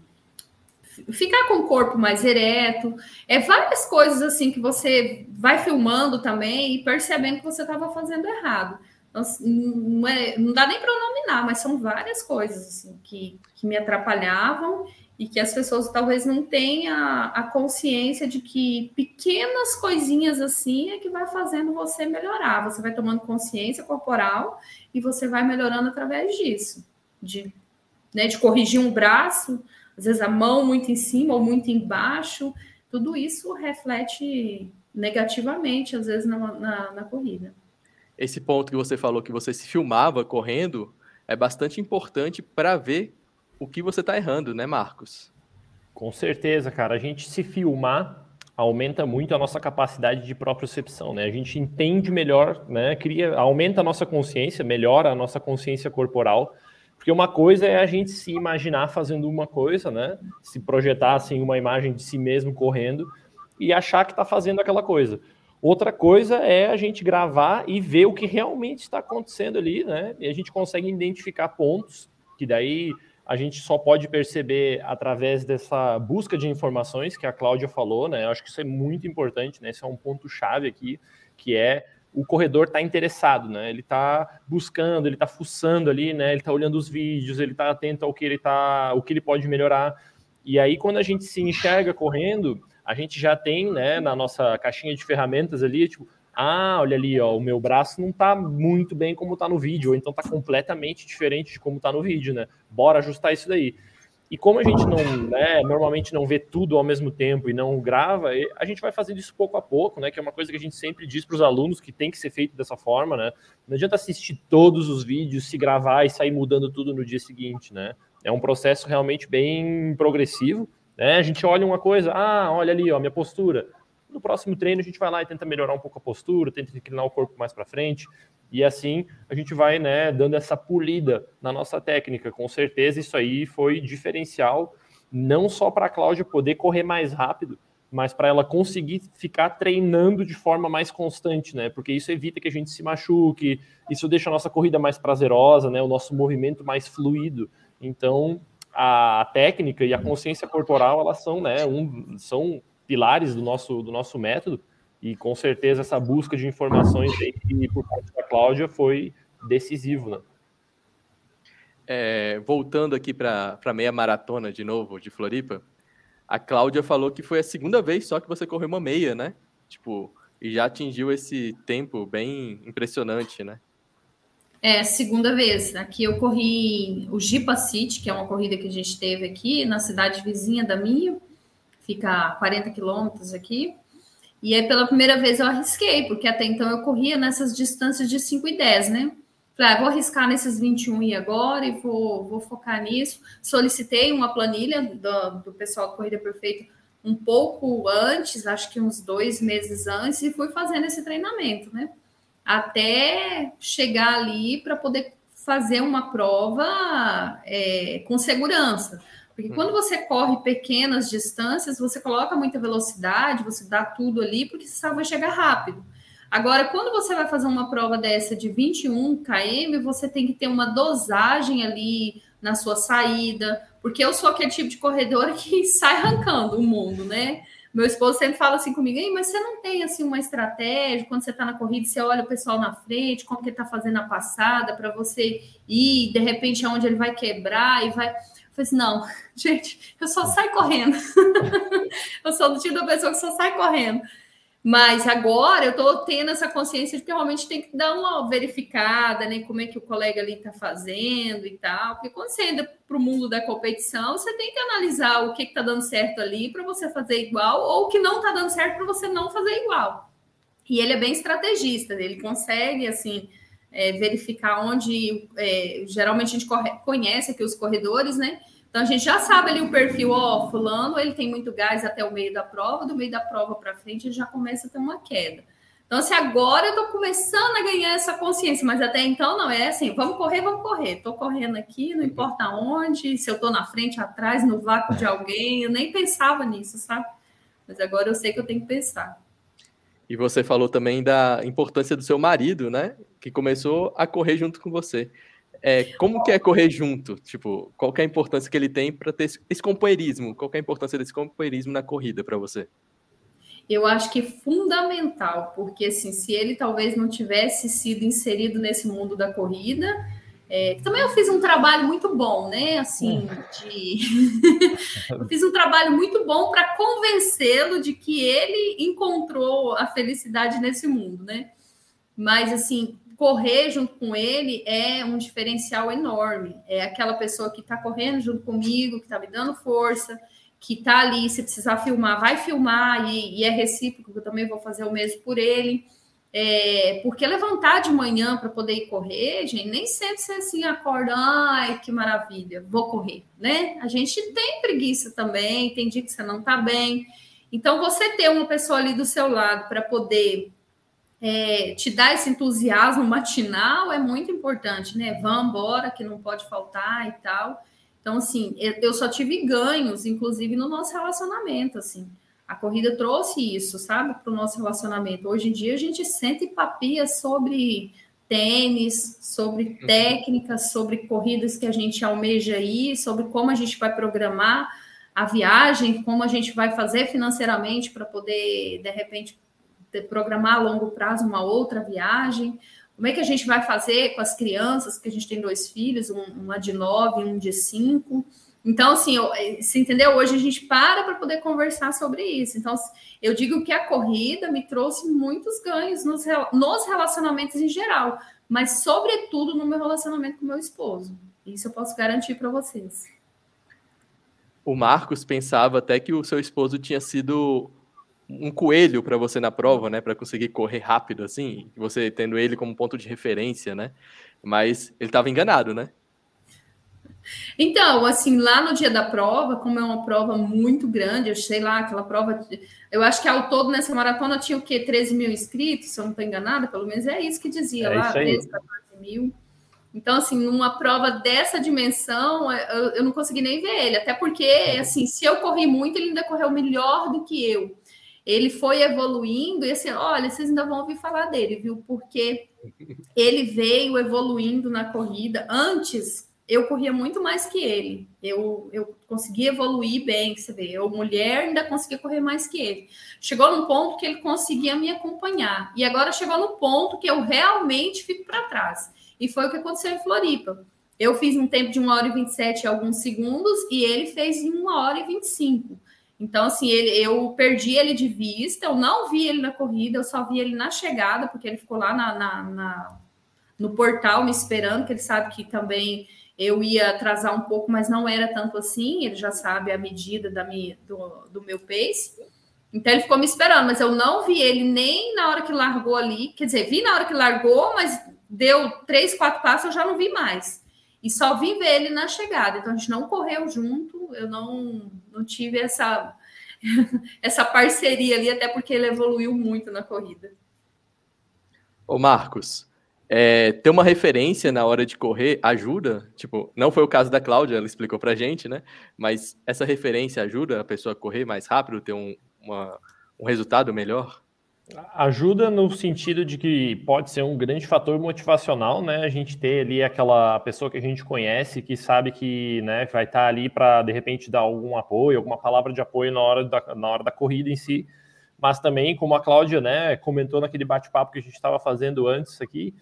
ficar com o corpo mais ereto. É várias coisas assim que você vai filmando também e percebendo que você estava fazendo errado. Então, não, é, não dá nem para nominar, mas são várias coisas assim, que, que me atrapalhavam e que as pessoas talvez não tenham a, consciência de que pequenas coisinhas assim é que vai fazendo você melhorar. Você vai tomando consciência corporal e você vai melhorando através disso. De, né, de corrigir um braço, às vezes a mão muito em cima ou muito embaixo, tudo isso reflete negativamente, às vezes, na, na, na corrida. Esse ponto que você falou que você se filmava correndo é bastante importante para ver o que você está errando, né, Marcos? Com certeza, cara. A gente se filmar aumenta muito a nossa capacidade de propriocepção, né? A gente entende melhor, né? Cria, aumenta a nossa consciência, melhora a nossa consciência corporal, porque uma coisa é a gente se imaginar fazendo uma coisa, né? Se projetar assim uma imagem de si mesmo correndo e achar que está fazendo aquela coisa. Outra coisa é a gente gravar e ver o que realmente está acontecendo ali, né? E a gente consegue identificar pontos que daí a gente só pode perceber através dessa busca de informações que a Cláudia falou, né? Eu acho que isso é muito importante, né? Esse é um ponto chave aqui, que é o corredor está interessado, né? Ele está buscando, ele está fuçando ali, né? Ele está olhando os vídeos, ele está atento ao que ele tá, o que ele pode melhorar. E aí, quando a gente se enxerga correndo, a gente já tem, né, na nossa caixinha de ferramentas ali, tipo, ah, olha ali, ó, o meu braço não tá muito bem como tá no vídeo, ou então tá completamente diferente de como tá no vídeo, né? Bora ajustar isso daí. E como a gente não, né, normalmente não vê tudo ao mesmo tempo e não grava, a gente vai fazendo isso pouco a pouco, né? Que é uma coisa que a gente sempre diz para os alunos que tem que ser feito dessa forma, né? Não adianta assistir todos os vídeos, se gravar e sair mudando tudo no dia seguinte, né? É um processo realmente bem progressivo, né? A gente olha uma coisa, ah, olha ali, ó, minha postura no próximo treino a gente vai lá e tenta melhorar um pouco a postura, tenta inclinar o corpo mais para frente, e assim a gente vai né, dando essa polida na nossa técnica. Com certeza isso aí foi diferencial, não só para a Cláudia poder correr mais rápido, mas para ela conseguir ficar treinando de forma mais constante, né? Porque isso evita que a gente se machuque, isso deixa a nossa corrida mais prazerosa, né? O nosso movimento mais fluido. Então, a técnica e a consciência corporal, elas são, né, um, são pilares do nosso, do nosso método, e com certeza essa busca de informações aí, por parte da Cláudia foi decisivo, né? é, voltando aqui para a meia maratona de novo, de Floripa, a Cláudia falou que foi a segunda vez só que você correu uma meia, né? Tipo, e já atingiu esse tempo bem impressionante, né? É, segunda vez. Aqui eu corri o Jipa City, que é uma corrida que a gente teve aqui na cidade vizinha da minha, fica a 40 quilômetros aqui. E aí, pela primeira vez, eu arrisquei, porque até então eu corria nessas distâncias de 5 e 10, né? Falei, ah, vou arriscar nesses 21 e agora e vou, vou focar nisso. Solicitei uma planilha do, do pessoal do Corrida Perfeita um pouco antes, acho que uns dois meses antes, e fui fazendo esse treinamento, né? até chegar ali para poder fazer uma prova é, com segurança. Porque hum. quando você corre pequenas distâncias, você coloca muita velocidade, você dá tudo ali, porque você sabe vai chegar rápido. Agora, quando você vai fazer uma prova dessa de 21 km, você tem que ter uma dosagem ali na sua saída, porque eu sou aquele tipo de corredora que sai arrancando o mundo, né? Meu esposo sempre fala assim comigo, Ei, mas você não tem assim uma estratégia quando você está na corrida, você olha o pessoal na frente, como que está fazendo a passada para você ir, de repente aonde ele vai quebrar e vai. Falei assim, não, gente, eu só saio correndo. eu sou do tipo da pessoa que só sai correndo. Mas agora eu estou tendo essa consciência de que realmente tem que dar uma verificada, né? Como é que o colega ali está fazendo e tal. Porque quando você entra para o mundo da competição, você tem que analisar o que está dando certo ali para você fazer igual, ou o que não está dando certo para você não fazer igual. E ele é bem estrategista, ele consegue assim é, verificar onde é, geralmente a gente conhece aqui os corredores, né? Então a gente já sabe ali o perfil, ó, fulano, ele tem muito gás até o meio da prova, do meio da prova para frente ele já começa a ter uma queda. Então, assim, agora eu tô começando a ganhar essa consciência, mas até então não é assim, vamos correr, vamos correr. Tô correndo aqui, não importa onde, se eu tô na frente, atrás, no vácuo de alguém, eu nem pensava nisso, sabe? Mas agora eu sei que eu tenho que pensar. E você falou também da importância do seu marido, né? Que começou a correr junto com você. É, como que é correr junto? Tipo, qual é a importância que ele tem para ter esse companheirismo? Qual é a importância desse companheirismo na corrida para você? Eu acho que é fundamental, porque assim, se ele talvez não tivesse sido inserido nesse mundo da corrida, é, também eu fiz um trabalho muito bom, né? Assim, hum. de... eu fiz um trabalho muito bom para convencê-lo de que ele encontrou a felicidade nesse mundo, né? Mas assim, correr junto com ele é um diferencial enorme. É aquela pessoa que está correndo junto comigo, que está me dando força, que está ali, se precisar filmar, vai filmar, e, e, é recíproco, eu também vou fazer o mesmo por ele. É, porque levantar de manhã para poder ir correr, gente, nem sempre você assim acorda, ai, que maravilha, vou correr, né? A gente tem preguiça também, tem dia que você não está bem. Então, você ter uma pessoa ali do seu lado para poder é, te dar esse entusiasmo matinal é muito importante, né? Vamos embora, que não pode faltar e tal. Então, assim, eu só tive ganhos, inclusive no nosso relacionamento, assim. A corrida trouxe isso, sabe, para o nosso relacionamento. Hoje em dia a gente sente papia sobre tênis, sobre uhum. técnicas, sobre corridas que a gente almeja ir, sobre como a gente vai programar a viagem, como a gente vai fazer financeiramente para poder, de repente, programar a longo prazo uma outra viagem? Como é que a gente vai fazer com as crianças, que a gente tem dois filhos, um, uma de nove um de cinco? Então, assim, eu, eh, se entendeu? Hoje a gente para para poder conversar sobre isso. Então, eu digo que a corrida me trouxe muitos ganhos nos, nos relacionamentos em geral, mas, sobretudo, no meu relacionamento com meu esposo. Isso eu posso garantir para vocês. O Marcos pensava até que o seu esposo tinha sido um coelho para você na prova, né, para conseguir correr rápido assim, você tendo ele como ponto de referência, né? Mas ele estava enganado, né? Então, assim, lá no dia da prova, como é uma prova muito grande, eu sei lá, aquela prova, eu acho que ao todo nessa maratona tinha o quê? 13 mil inscritos, se eu não estou enganada, pelo menos é isso que dizia é lá, 13, 14 mil. Então, assim, numa prova dessa dimensão, eu, eu não consegui nem ver ele, até porque, assim, se eu corri muito, ele ainda correu melhor do que eu ele foi evoluindo, e assim, olha, vocês ainda vão ouvir falar dele, viu? Porque ele veio evoluindo na corrida. Antes, eu corria muito mais que ele. Eu, eu conseguia evoluir bem, você vê. Eu, mulher, ainda conseguia correr mais que ele. Chegou num ponto que ele conseguia me acompanhar. E agora chegou no ponto que eu realmente fico para trás. E foi o que aconteceu em Floripa. Eu fiz um tempo de 1 hora e 27 e alguns segundos e ele fez em 1 hora e 25. Então, assim, ele, eu perdi ele de vista, eu não vi ele na corrida, eu só vi ele na chegada, porque ele ficou lá na, na, na no portal me esperando, que ele sabe que também eu ia atrasar um pouco, mas não era tanto assim, ele já sabe a medida da minha, do, do meu pace. Então ele ficou me esperando, mas eu não vi ele nem na hora que largou ali. Quer dizer, vi na hora que largou, mas deu três, quatro passos, eu já não vi mais. E só vi ver ele na chegada. Então a gente não correu junto, eu não, não tive essa, essa parceria ali, até porque ele evoluiu muito na corrida. Ô Marcos, é, ter uma referência na hora de correr ajuda? Tipo, não foi o caso da Cláudia, ela explicou pra gente, né? Mas essa referência ajuda a pessoa a correr mais rápido, ter um, uma, um resultado melhor? Ajuda no sentido de que pode ser um grande fator motivacional, né? A gente ter ali aquela pessoa que a gente conhece, que sabe que né, vai estar ali para de repente dar algum apoio, alguma palavra de apoio na hora da, na hora da corrida em si. Mas também, como a Cláudia né, comentou naquele bate-papo que a gente estava fazendo antes aqui,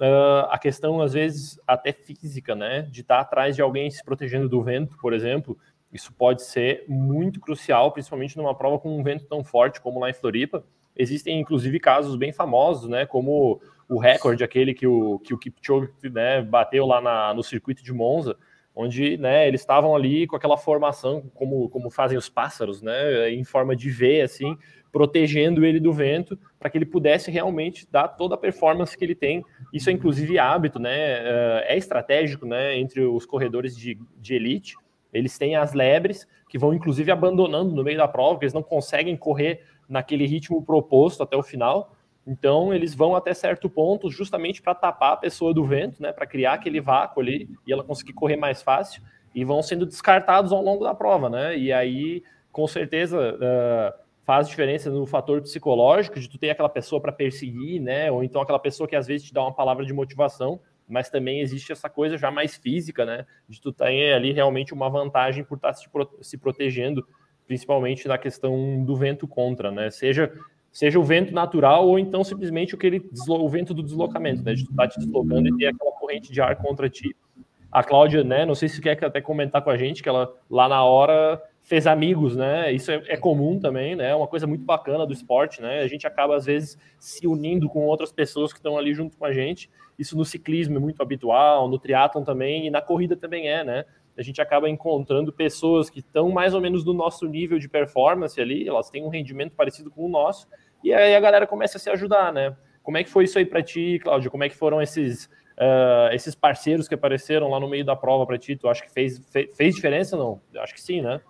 uh, a questão, às vezes, até física, né? De estar atrás de alguém se protegendo do vento, por exemplo. Isso pode ser muito crucial, principalmente numa prova com um vento tão forte como lá em Floripa. Existem, inclusive, casos bem famosos, né? Como o recorde, aquele que o, que o Kipchoge né, bateu lá na, no circuito de Monza, onde né, eles estavam ali com aquela formação, como, como fazem os pássaros, né? Em forma de V, assim, protegendo ele do vento, para que ele pudesse realmente dar toda a performance que ele tem. Isso é inclusive hábito, né? Eh, é estratégico, né? Entre os corredores de, de elite, eles têm as lebres que vão inclusive abandonando no meio da prova, porque eles não conseguem correr naquele ritmo proposto até o final. Então eles vão até certo ponto, justamente para tapar a pessoa do vento, né? Para criar aquele vácuo ali e ela conseguir correr mais fácil. E vão sendo descartados ao longo da prova, né? E aí, com certeza. Uh, faz diferença no fator psicológico de tu ter aquela pessoa para perseguir, né? Ou então aquela pessoa que às vezes te dá uma palavra de motivação, mas também existe essa coisa já mais física, né? De tu ter ali realmente uma vantagem por estar tá se, se protegendo, principalmente na questão do vento contra, né? Seja seja o vento natural ou então simplesmente aquele o vento do deslocamento, né? De estar tá te deslocando e ter aquela corrente de ar contra ti. A Cláudia, né? Não sei se quer até comentar com a gente que ela lá na hora fez amigos, né? Isso é, é, comum também, né? É uma coisa muito bacana do esporte, né? A gente acaba, às vezes, se unindo com outras pessoas que estão ali junto com a gente. Isso no ciclismo é muito habitual, no triatlon também, e na corrida também é, né? A gente acaba encontrando pessoas que estão mais ou menos no nosso nível de performance ali, elas têm um rendimento parecido com o nosso, e aí a galera começa a se ajudar, né? Como é que foi isso aí para ti, Cláudio? Como é que foram esses, uh, esses parceiros que apareceram lá no meio da prova para ti? Tu acha que fez, fez, fez diferença não? Eu acho que sim, né?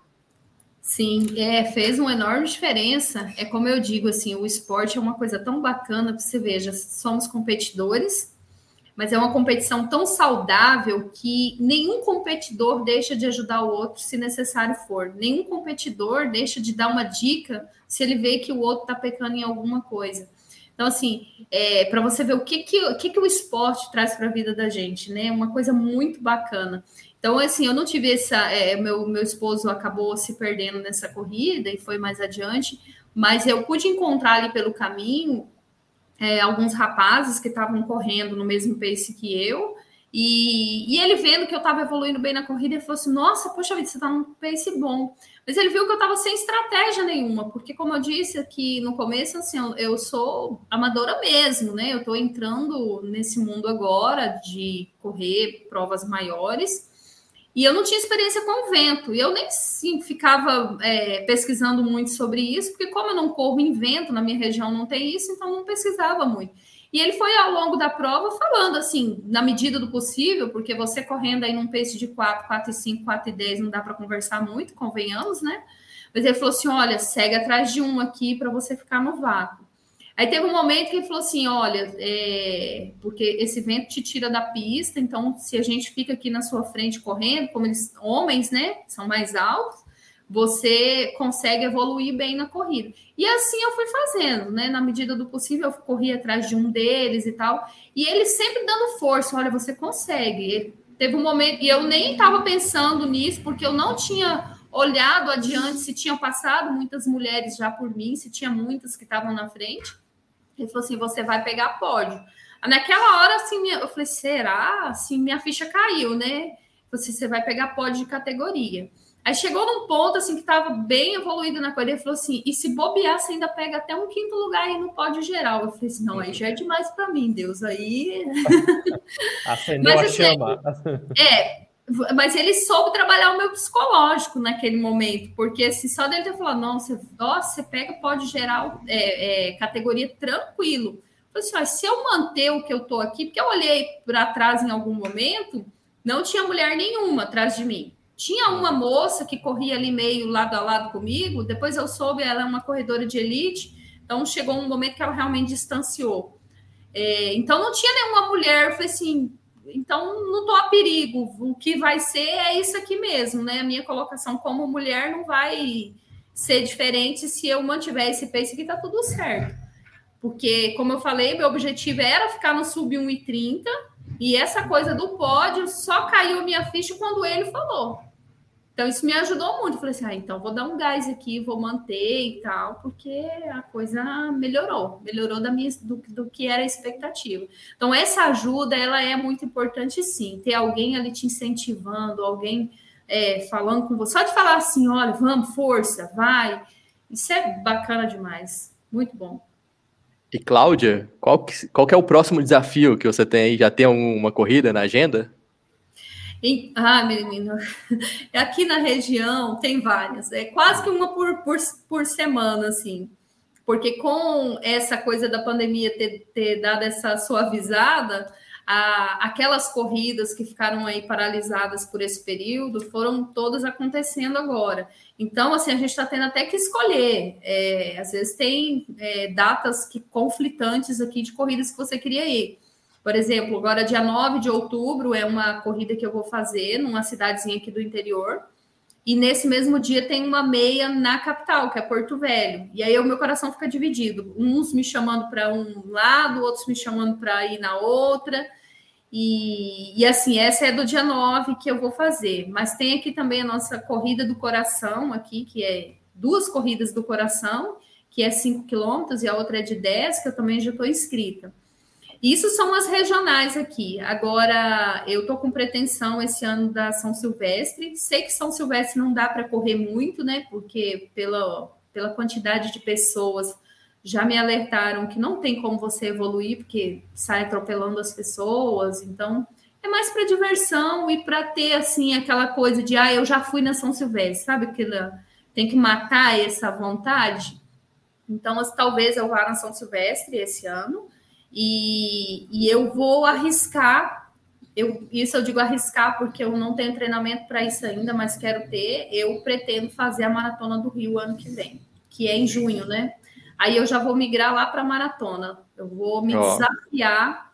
Sim, é, fez uma enorme diferença. É como eu digo, assim, o esporte é uma coisa tão bacana, você veja, somos competidores, mas é uma competição tão saudável que nenhum competidor deixa de ajudar o outro se necessário for. Nenhum competidor deixa de dar uma dica se ele vê que o outro está pecando em alguma coisa. Então, assim, é, para você ver o que, que, o que, que o esporte traz para a vida da gente, né? Uma coisa muito bacana. Então, assim, eu não tive essa. É, meu, meu esposo acabou se perdendo nessa corrida e foi mais adiante, mas eu pude encontrar ali pelo caminho é, alguns rapazes que estavam correndo no mesmo pace que eu. E, e ele vendo que eu estava evoluindo bem na corrida, ele falou assim: Nossa, poxa vida, você está num pace bom. Mas ele viu que eu estava sem estratégia nenhuma, porque, como eu disse aqui no começo, assim, eu sou amadora mesmo, né? Eu estou entrando nesse mundo agora de correr provas maiores. E eu não tinha experiência com o vento. E eu nem sim, ficava é, pesquisando muito sobre isso, porque como eu não corro em vento, na minha região não tem isso, então não pesquisava muito. E ele foi ao longo da prova falando assim, na medida do possível, porque você correndo aí num pace de 4, 4 e 5, 4 e 10, não dá para conversar muito, convenhamos, né? Mas ele falou assim: olha, segue atrás de um aqui para você ficar no vácuo. Aí teve um momento que ele falou assim: olha, é, porque esse vento te tira da pista, então se a gente fica aqui na sua frente correndo, como eles, homens, né, são mais altos, você consegue evoluir bem na corrida. E assim eu fui fazendo, né? Na medida do possível, eu corri atrás de um deles e tal. E ele sempre dando força: olha, você consegue. Ele, teve um momento, e eu nem estava pensando nisso, porque eu não tinha olhado adiante se tinham passado muitas mulheres já por mim, se tinha muitas que estavam na frente. Ele falou assim: você vai pegar pódio. Naquela hora, assim, eu falei, será? Assim, minha ficha caiu, né? Você, você vai pegar pódio de categoria. Aí chegou num ponto assim que estava bem evoluído na corrida e falou assim: e se bobear, você ainda pega até um quinto lugar aí no pódio geral. Eu falei assim: não, aí já é demais para mim, Deus. Aí. Acendeu mas, a assim, chama. É, mas ele soube trabalhar o meu psicológico naquele momento, porque assim, só dele ter falado: não, você, você pega pódio geral, é, é, categoria tranquilo. Eu falei assim: se eu manter o que eu tô aqui, porque eu olhei para trás em algum momento, não tinha mulher nenhuma atrás de mim. Tinha uma moça que corria ali meio lado a lado comigo, depois eu soube, ela é uma corredora de elite, então chegou um momento que ela realmente distanciou. É, então não tinha nenhuma mulher, falei assim, então não estou a perigo, o que vai ser é isso aqui mesmo, né? A minha colocação como mulher não vai ser diferente se eu mantiver esse pace aqui, tá tudo certo. Porque, como eu falei, meu objetivo era ficar no sub 1,30 e essa coisa do pódio só caiu minha ficha quando ele falou. Então, isso me ajudou muito. Falei assim, ah, então vou dar um gás aqui, vou manter e tal, porque a coisa melhorou, melhorou da minha, do, do que era a expectativa. Então, essa ajuda, ela é muito importante, sim. Ter alguém ali te incentivando, alguém é, falando com você. Só de falar assim, olha, vamos, força, vai. Isso é bacana demais. Muito bom. E Cláudia, qual que, qual que é o próximo desafio que você tem aí? Já tem uma corrida na agenda? Em, ah, menino, aqui na região tem várias, é quase que uma por, por, por semana, assim, porque com essa coisa da pandemia ter, ter dado essa suavizada, a, aquelas corridas que ficaram aí paralisadas por esse período foram todas acontecendo agora. Então, assim, a gente está tendo até que escolher. É, às vezes tem é, datas que conflitantes aqui de corridas que você queria ir. Por exemplo, agora dia 9 de outubro é uma corrida que eu vou fazer numa cidadezinha aqui do interior. E nesse mesmo dia tem uma meia na capital, que é Porto Velho. E aí o meu coração fica dividido. Uns me chamando para um lado, outros me chamando para ir na outra. E, e, assim, essa é do dia 9 que eu vou fazer. Mas tem aqui também a nossa corrida do coração, aqui, que é duas corridas do coração, que é 5 quilômetros, e a outra é de 10, que eu também já estou inscrita. Isso são as regionais aqui. Agora, eu estou com pretensão esse ano da São Silvestre. Sei que São Silvestre não dá para correr muito, né? Porque pela, pela quantidade de pessoas já me alertaram que não tem como você evoluir, porque sai atropelando as pessoas. Então, é mais para diversão e para ter assim aquela coisa de ah, eu já fui na São Silvestre, sabe? Que tem que matar essa vontade. Então, talvez eu vá na São Silvestre esse ano. E, e eu vou arriscar, eu, isso eu digo arriscar porque eu não tenho treinamento para isso ainda, mas quero ter. Eu pretendo fazer a maratona do Rio ano que vem, que é em junho, né? Aí eu já vou migrar lá para a maratona. Eu vou me oh. desafiar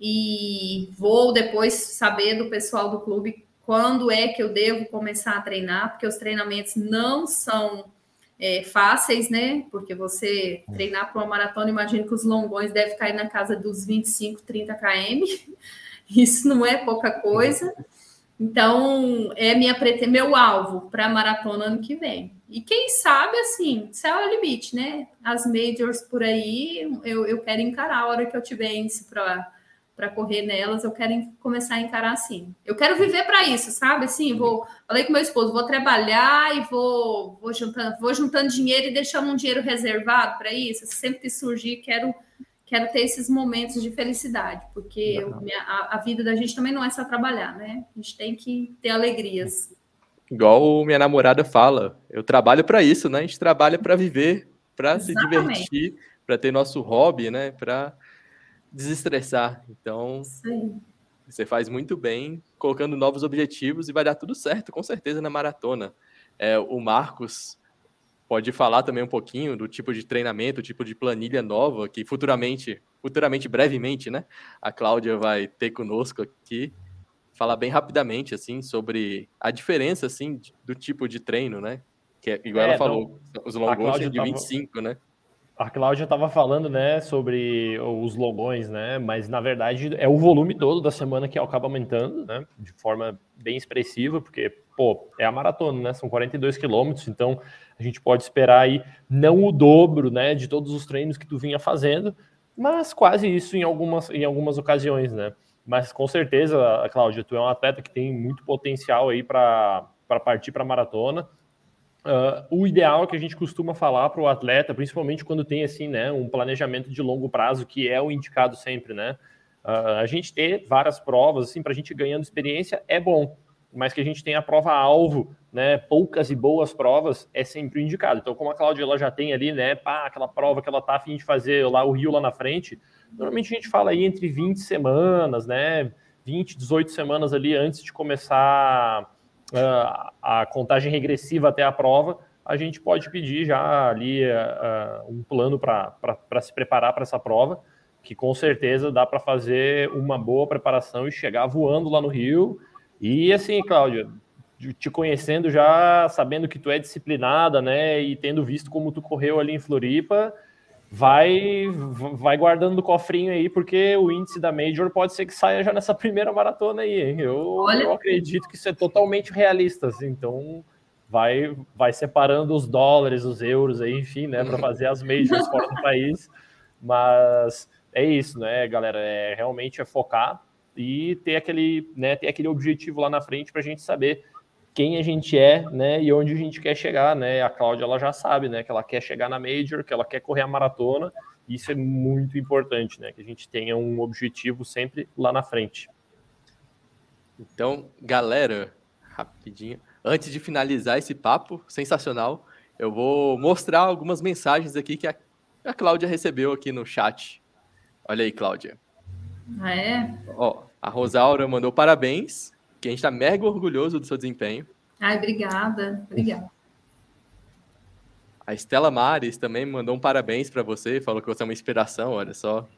e vou depois saber do pessoal do clube quando é que eu devo começar a treinar, porque os treinamentos não são é, fáceis, né? Porque você treinar para uma maratona, imagino que os longões devem cair na casa dos 25, 30 km. Isso não é pouca coisa. Então, é minha meu alvo para a maratona ano que vem. E quem sabe, assim, céu é o limite, né? As majors por aí, eu, eu quero encarar a hora que eu tiver índice para para correr nelas, eu quero começar a encarar assim. Eu quero viver para isso, sabe? Assim, vou, falei com meu esposo, vou trabalhar e vou, vou juntando, vou juntando dinheiro e deixando um dinheiro reservado para isso. Sempre que surgir, quero quero ter esses momentos de felicidade, porque eu, minha, a, a, vida da gente também não é só trabalhar, né? A gente tem que ter alegrias. Igual minha namorada fala, eu trabalho para isso, né? A gente trabalha para viver, para se divertir, para ter nosso hobby, né? Para desestressar. Então, Sim. você faz muito bem colocando novos objetivos e vai dar tudo certo, com certeza, na maratona. É, o Marcos pode falar também um pouquinho do tipo de treinamento, tipo de planilha nova que futuramente, futuramente, brevemente, né? A Cláudia vai ter conosco aqui, falar bem rapidamente assim sobre a diferença assim do tipo de treino, né? Que é, igual é, ela falou, então, os longos de 25, tava... né? A Cláudia estava falando, né, sobre os logões, né, mas na verdade é o volume todo da semana que acaba aumentando, né, de forma bem expressiva, porque, pô, é a maratona, né, são 42 quilômetros, então a gente pode esperar aí não o dobro, né, de todos os treinos que tu vinha fazendo, mas quase isso em algumas, em algumas ocasiões, né? Mas com certeza, Cláudia, tu é um atleta que tem muito potencial aí para partir para maratona. Uh, o ideal que a gente costuma falar para o atleta, principalmente quando tem assim, né, um planejamento de longo prazo, que é o indicado sempre, né? Uh, a gente ter várias provas, assim, para a gente ganhando experiência é bom, mas que a gente tenha a prova alvo, né, poucas e boas provas é sempre indicado. Então, como a Cláudia ela já tem ali, né, pá, aquela prova que ela tá a fim de fazer lá o Rio lá na frente, normalmente a gente fala aí entre 20 semanas, né, 20, 18 semanas ali antes de começar uh, a contagem regressiva até a prova, a gente pode pedir já ali uh, um plano para se preparar para essa prova, que com certeza dá para fazer uma boa preparação e chegar voando lá no Rio. E assim, Cláudia, te conhecendo já, sabendo que tu é disciplinada, né, e tendo visto como tu correu ali em Floripa, vai vai guardando o cofrinho aí, porque o índice da Major pode ser que saia já nessa primeira maratona aí, hein? Eu, eu acredito que isso é totalmente realista, assim, então vai vai separando os dólares, os euros aí, enfim, né, para fazer as Majors fora do país, mas é isso, né, galera, é realmente é focar e ter aquele, né, ter aquele objetivo lá na frente para a gente saber quem a gente é, né, e onde a gente quer chegar, né? A Cláudia ela já sabe, né, que ela quer chegar na major, que ela quer correr a maratona. E isso é muito importante, né, que a gente tenha um objetivo sempre lá na frente. Então, galera, rapidinho, antes de finalizar esse papo sensacional, eu vou mostrar algumas mensagens aqui que a, a Cláudia recebeu aqui no chat. Olha aí, Cláudia. Ah, é? Ó, a Rosaura mandou parabéns que a gente está mega orgulhoso do seu desempenho. Ai, obrigada, obrigada. A Estela Mares também mandou um parabéns para você, falou que você é uma inspiração, olha só.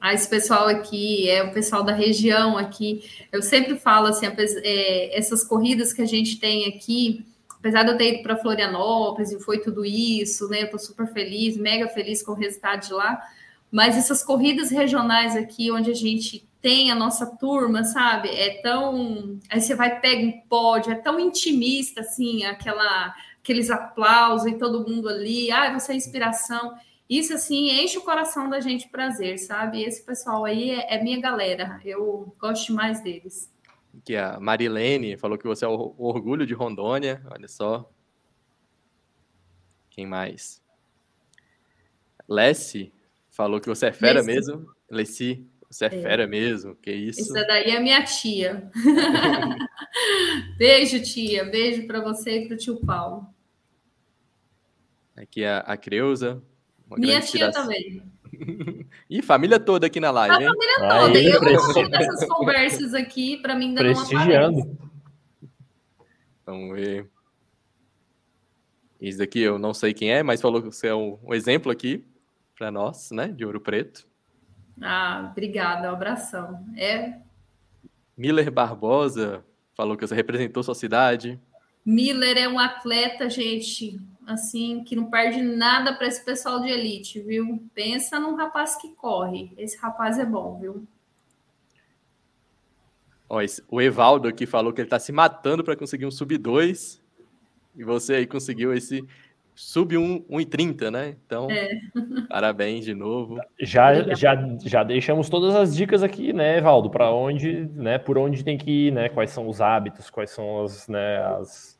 Ah, esse pessoal aqui é o pessoal da região aqui. Eu sempre falo assim, é, essas corridas que a gente tem aqui, apesar de eu ter ido para Florianópolis e foi tudo isso, né? Eu tô super feliz, mega feliz com o resultado de lá. Mas essas corridas regionais aqui, onde a gente tem a nossa turma, sabe? É tão. Aí você vai, pega um pódio, é tão intimista, assim, aquela, aqueles aplausos e todo mundo ali, ah, você é inspiração. Isso, assim, enche o coração da gente prazer, sabe? Esse pessoal aí é, é minha galera, eu gosto mais deles. Que a Marilene falou que você é o orgulho de Rondônia, olha só. Quem mais? Lessie falou que você é fera Lessie. mesmo. Lessie, você é, é, fera mesmo, que isso. Essa daí é minha tia. beijo, tia. Beijo para você e para o tio Paulo. Aqui a, a Creuza. Minha tia também. e família toda aqui na live, a hein? família toda. Aí, eu gosto dessas conversas aqui, para mim ainda Prestigiando. não aparece. Vamos ver. Isso daqui eu não sei quem é, mas falou que você é um, um exemplo aqui para nós, né, de Ouro Preto. Ah, obrigada, um abração. É. Miller Barbosa falou que você representou sua cidade. Miller é um atleta, gente, assim, que não perde nada para esse pessoal de elite, viu? Pensa num rapaz que corre. Esse rapaz é bom, viu? Ó, esse, o Evaldo aqui falou que ele está se matando para conseguir um sub 2 e você aí conseguiu esse sub 1,30, né? Então, é. parabéns de novo. Já, já, já deixamos todas as dicas aqui, né, Valdo, para onde, né, por onde tem que ir, né, quais são os hábitos, quais são as, né, as,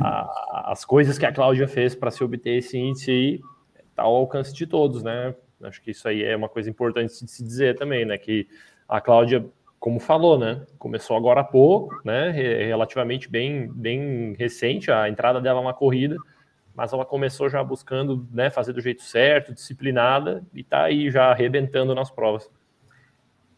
a, as coisas que a Cláudia fez para se obter esse índice aí, tá ao alcance de todos, né? Acho que isso aí é uma coisa importante de se dizer também, né, que a Cláudia como falou, né? Começou agora há pouco, né? Relativamente bem, bem recente a entrada dela na corrida mas ela começou já buscando né, fazer do jeito certo, disciplinada, e está aí já arrebentando nas provas.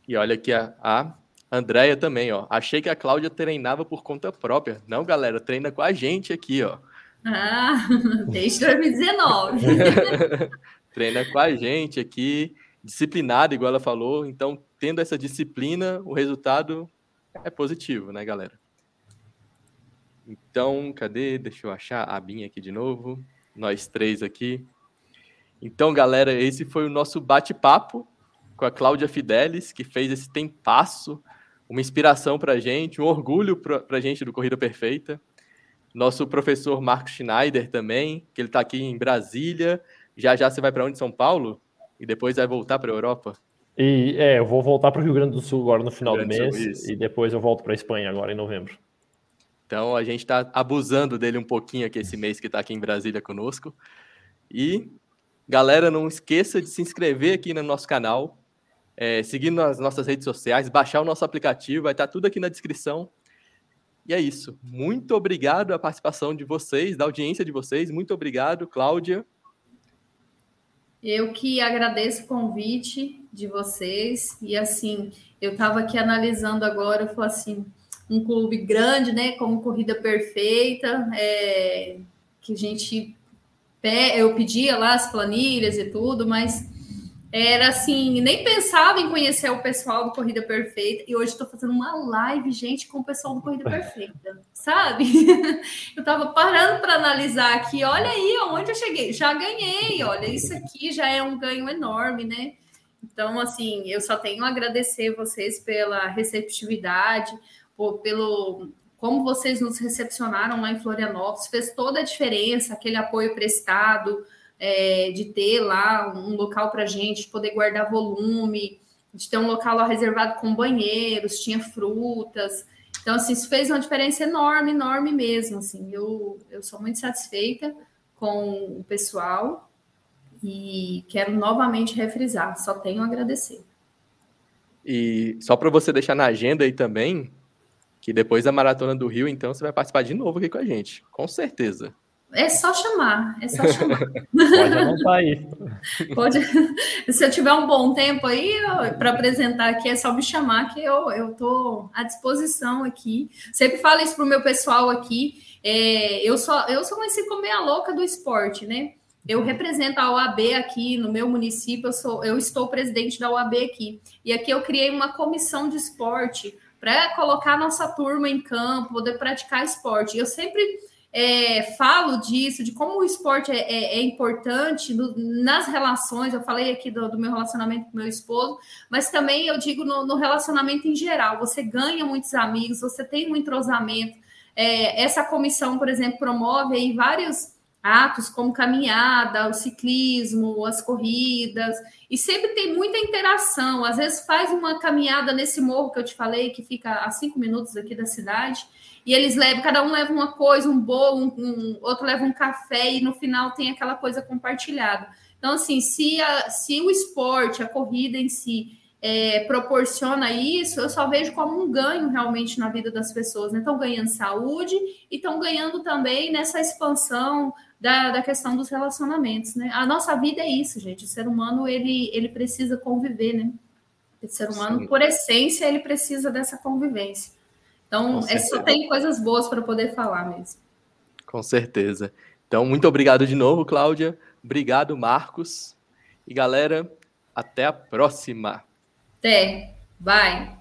E olha aqui a, a Andréia também, ó. Achei que a Cláudia treinava por conta própria. Não, galera, treina com a gente aqui, ó. Ah, desde 2019. treina com a gente aqui, disciplinada, igual ela falou. Então, tendo essa disciplina, o resultado é positivo, né, galera? Então, cadê? Deixa eu achar a Binha aqui de novo. Nós três aqui. Então, galera, esse foi o nosso bate-papo com a Cláudia Fidelis, que fez esse tempasso, uma inspiração para a gente, um orgulho para a gente do Corrida Perfeita. Nosso professor Marcos Schneider também, que ele está aqui em Brasília. Já já você vai para onde? São Paulo? e depois vai voltar para a Europa? E é, eu vou voltar para o Rio Grande do Sul agora no final do mês Sul, e depois eu volto para a Espanha agora em novembro. Então a gente está abusando dele um pouquinho aqui esse mês que está aqui em Brasília conosco. E galera, não esqueça de se inscrever aqui no nosso canal, é, seguir nas nossas redes sociais, baixar o nosso aplicativo, vai estar tá tudo aqui na descrição. E é isso. Muito obrigado a participação de vocês, da audiência de vocês. Muito obrigado, Cláudia. Eu que agradeço o convite de vocês. E assim, eu estava aqui analisando agora, eu falei assim, um clube grande, né? Como Corrida Perfeita, é, que a gente eu pedia lá as planilhas e tudo, mas era assim, nem pensava em conhecer o pessoal do Corrida Perfeita, e hoje estou fazendo uma live, gente, com o pessoal do Corrida Perfeita, sabe? Eu estava parando para analisar aqui, olha aí onde eu cheguei, já ganhei, olha, isso aqui já é um ganho enorme, né? Então, assim, eu só tenho a agradecer vocês pela receptividade, pelo como vocês nos recepcionaram lá em Florianópolis, fez toda a diferença, aquele apoio prestado, é, de ter lá um local para gente, poder guardar volume, de ter um local lá reservado com banheiros, tinha frutas. Então, assim, isso fez uma diferença enorme, enorme mesmo. Assim, eu, eu sou muito satisfeita com o pessoal e quero novamente refrisar, só tenho a agradecer. E só para você deixar na agenda aí também, que depois da Maratona do Rio, então, você vai participar de novo aqui com a gente, com certeza. É só chamar, é só chamar. Pode anotar aí. Pode. Se eu tiver um bom tempo aí para apresentar aqui, é só me chamar que eu estou à disposição aqui. Sempre falo isso para o meu pessoal aqui. É, eu, só, eu sou conhecida como meia louca do esporte, né? Eu represento a OAB aqui no meu município, eu, sou, eu estou presidente da OAB aqui. E aqui eu criei uma comissão de esporte para colocar nossa turma em campo, poder praticar esporte. Eu sempre é, falo disso, de como o esporte é, é, é importante no, nas relações. Eu falei aqui do, do, meu relacionamento com meu esposo, mas também eu digo no, no, relacionamento em geral. Você ganha muitos amigos, você tem um entrosamento. É, essa comissão, por exemplo, promove aí vários atos como caminhada, o ciclismo, as corridas, e sempre tem muita interação. Às vezes faz uma caminhada nesse morro que eu te falei, que fica a cinco minutos aqui da cidade, e eles levam, cada um leva uma coisa, um bolo, um, um, outro leva um café, e no final tem aquela coisa compartilhada. Então, assim, se, a, se o esporte, a corrida em si, é, proporciona isso, eu só vejo como um ganho realmente na vida das pessoas. Estão né? ganhando saúde e estão ganhando também nessa expansão da, da questão dos relacionamentos. Né? A nossa vida é isso, gente. O ser humano ele, ele precisa conviver, né? O ser humano, Sim. por essência, ele precisa dessa convivência. Então, é só tem coisas boas para poder falar mesmo. Com certeza. Então, muito obrigado de novo, Cláudia. Obrigado, Marcos. E galera, até a próxima. Até. Bye.